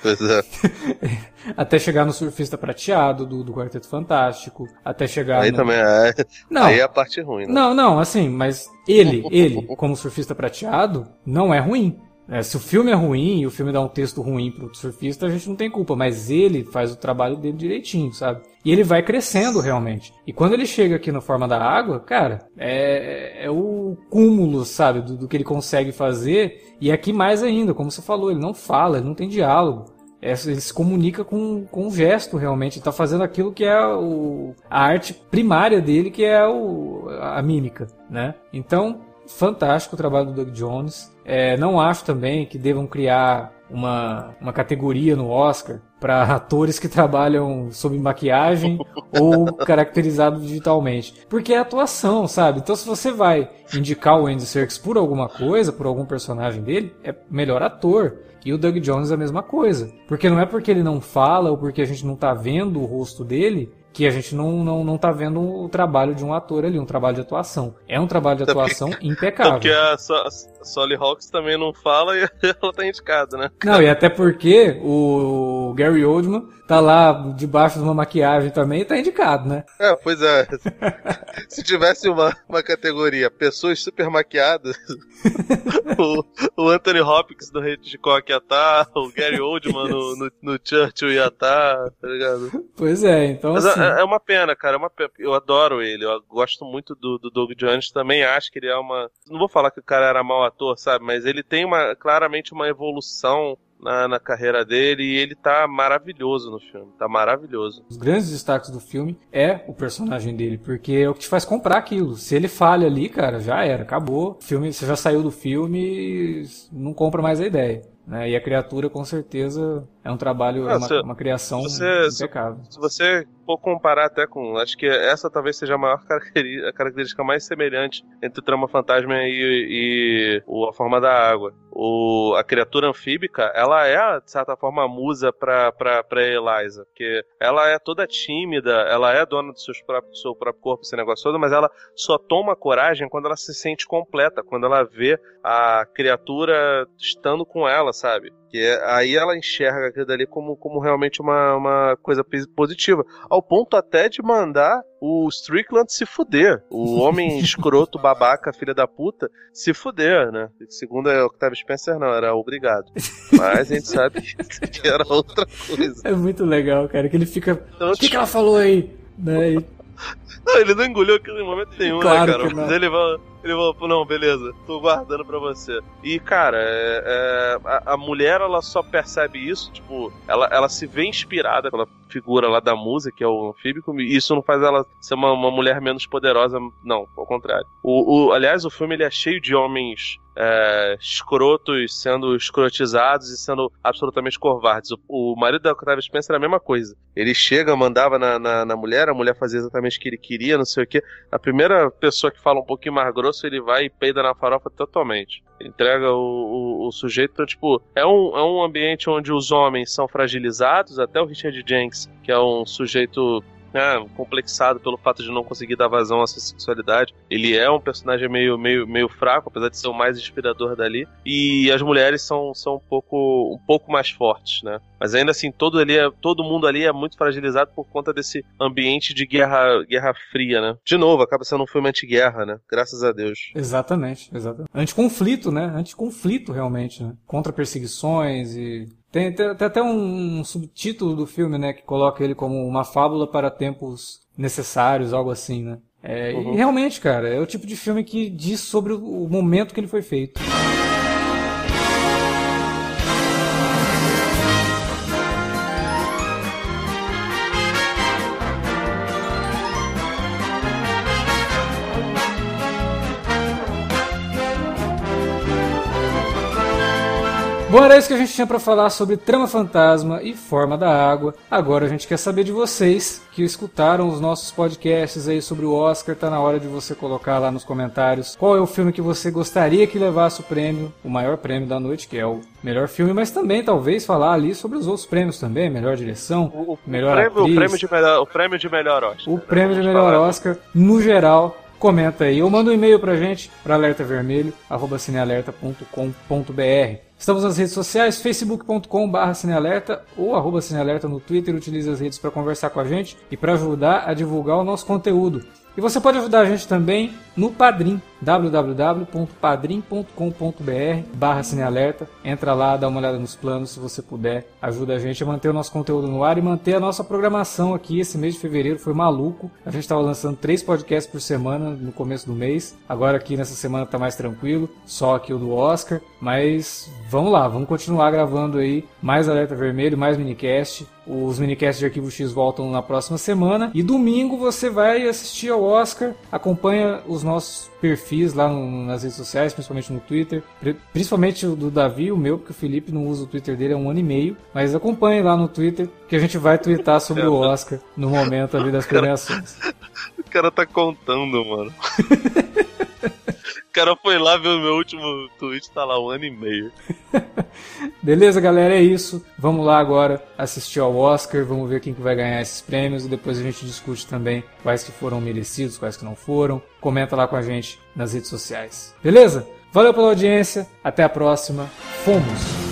Pois é. [LAUGHS] até chegar no surfista prateado do, do Quarteto Fantástico, até chegar. Aí no... também é. [LAUGHS] Não, aí é a parte ruim, né? Não, não, assim, mas ele, ele, como surfista prateado, não é ruim. É, se o filme é ruim e o filme dá um texto ruim pro surfista, a gente não tem culpa, mas ele faz o trabalho dele direitinho, sabe? E ele vai crescendo realmente. E quando ele chega aqui na forma da água, cara, é, é o cúmulo, sabe, do, do, que ele consegue fazer. E aqui mais ainda, como você falou, ele não fala, ele não tem diálogo. É, ele se comunica com, com um gesto realmente. Ele tá fazendo aquilo que é o, a arte primária dele, que é o, a mímica, né? Então, fantástico o trabalho do Doug Jones. É, não acho também que devam criar uma, uma categoria no Oscar para [LAUGHS] atores que trabalham sob maquiagem [LAUGHS] ou caracterizados digitalmente. Porque é atuação, sabe? Então se você vai indicar o Andy Serkis por alguma coisa, por algum personagem dele, é melhor ator. E o Doug Jones é a mesma coisa. Porque não é porque ele não fala ou porque a gente não tá vendo o rosto dele que a gente não, não, não tá vendo o trabalho de um ator ali, um trabalho de atuação. É um trabalho de atuação porque, impecável. [LAUGHS] Porque a, a Solly Hawks também não fala e [LAUGHS] ela tá indicada, né? Não, e até porque o Gary Oldman tá lá debaixo de uma maquiagem também e tá indicado, né? É, pois é. [LAUGHS] Se tivesse uma, uma categoria pessoas super maquiadas, [LAUGHS] o, o Anthony Hopkins do Hitchcock ia tá, o Gary Oldman no, no, no, Churchill ia tá, tá ligado? Pois é, então Mas assim... é, é, uma pena, cara, é uma pena. eu adoro ele, eu gosto muito do, do Doug Jones, também acho que ele é uma... Não vou falar que o cara era mau ator, sabe, mas ele tem uma, claramente uma evolução na, na, carreira dele e ele tá maravilhoso no filme, tá maravilhoso. Os grandes destaques do filme é o personagem dele, porque é o que te faz comprar aquilo. Se ele falha ali, cara, já era, acabou. O filme, você já saiu do filme, não compra mais a ideia. Né? E a criatura, com certeza, é um trabalho, ah, uma, uma, criação você, impecável. Se, se você for comparar até com. Acho que essa talvez seja a maior [LAUGHS] característica, a característica mais semelhante entre o Trama Fantasma e, e o A Forma da Água. O, a criatura anfíbica, ela é, de certa forma, a musa pra, pra, pra Eliza. Porque ela é toda tímida, ela é dona do, seus próprios, do seu próprio corpo, esse negócio todo, mas ela só toma coragem quando ela se sente completa, quando ela vê a criatura estando com ela, sabe? Que é, aí ela enxerga aquilo dali como, como realmente uma, uma coisa positiva. Ao ponto até de mandar o Strickland se fuder. O homem [LAUGHS] escroto, babaca, filha da puta, se fuder, né? Segundo a Octavio Spencer, não, era obrigado. Mas a gente sabe [LAUGHS] que era outra coisa. É muito legal, cara, que ele fica. Então, o que, que ela falou aí? Né? Não, ele não engoliu aquilo em momento nenhum, né, claro né, cara? Mas ele vai. Ele falou, não, beleza, tô guardando pra você. E, cara, é, é, a, a, mulher, ela só percebe isso, tipo, ela, ela se vê inspirada pela figura lá da musa, que é o anfíbico, e isso não faz ela ser uma, uma mulher menos poderosa, não, ao contrário. O, o, aliás, o filme ele é cheio de homens é, escrotos sendo escrotizados e sendo absolutamente covardes. O, o marido da Octavia Spencer era a mesma coisa. Ele chega, mandava na, na, na, mulher, a mulher fazia exatamente o que ele queria, não sei o que. A primeira pessoa que fala um pouquinho mais grosso, ele vai e peida na farofa totalmente. Entrega o, o, o sujeito, então, tipo, é um, é um ambiente onde os homens são fragilizados, até o Richard Jenks, que é um sujeito né, complexado pelo fato de não conseguir dar vazão à sua sexualidade. Ele é um personagem meio, meio, meio fraco, apesar de ser o mais inspirador dali. E as mulheres são, são um, pouco, um pouco mais fortes, né? Mas ainda assim, todo, ali é, todo mundo ali é muito fragilizado por conta desse ambiente de guerra, guerra fria, né? De novo, acaba sendo um filme anti-guerra, né? Graças a Deus. Exatamente, exatamente. Anticonflito, né? Anticonflito, realmente, né? Contra perseguições e tem, tem, tem, até um subtítulo do filme, né, que coloca ele como uma fábula para tempos necessários, algo assim, né? É, uhum. E realmente, cara, é o tipo de filme que diz sobre o momento que ele foi feito. Bom, era isso que a gente tinha para falar sobre Trama Fantasma e Forma da Água. Agora a gente quer saber de vocês que escutaram os nossos podcasts aí sobre o Oscar. Tá na hora de você colocar lá nos comentários qual é o filme que você gostaria que levasse o prêmio, o maior prêmio da noite, que é o melhor filme, mas também talvez falar ali sobre os outros prêmios também, melhor direção, o, melhor prêmio, atriz, o prêmio de melhor, o prêmio de melhor Oscar. O prêmio de melhor Oscar no geral comenta aí. Ou manda um e-mail pra gente, para alertavermelho.cinealerta.com.br. Estamos nas redes sociais, facebook.com.br cinealerta ou arroba cinealerta no Twitter. Utilize as redes para conversar com a gente e para ajudar a divulgar o nosso conteúdo. E você pode ajudar a gente também no Padrim, www.padrim.com.br barra cinealerta. Entra lá, dá uma olhada nos planos se você puder. Ajuda a gente a manter o nosso conteúdo no ar e manter a nossa programação aqui. Esse mês de fevereiro foi maluco. A gente estava lançando três podcasts por semana no começo do mês. Agora aqui nessa semana está mais tranquilo, só aqui o do Oscar. Mas vamos lá, vamos continuar gravando aí mais Alerta Vermelho, mais minicast Os minicasts de Arquivo X voltam na próxima semana. E domingo você vai assistir ao Oscar. Acompanha os nossos perfis lá no, nas redes sociais, principalmente no Twitter. Principalmente o do Davi, o meu, porque o Felipe não usa o Twitter dele há um ano e meio. Mas acompanhe lá no Twitter, que a gente vai twittar sobre o [LAUGHS] Oscar no momento ali das [LAUGHS] premiações. [LAUGHS] O cara tá contando, mano. O cara foi lá ver o meu último tweet, tá lá um ano e meio. [LAUGHS] Beleza, galera, é isso. Vamos lá agora assistir ao Oscar, vamos ver quem que vai ganhar esses prêmios e depois a gente discute também quais que foram merecidos, quais que não foram. Comenta lá com a gente nas redes sociais. Beleza? Valeu pela audiência, até a próxima. Fomos!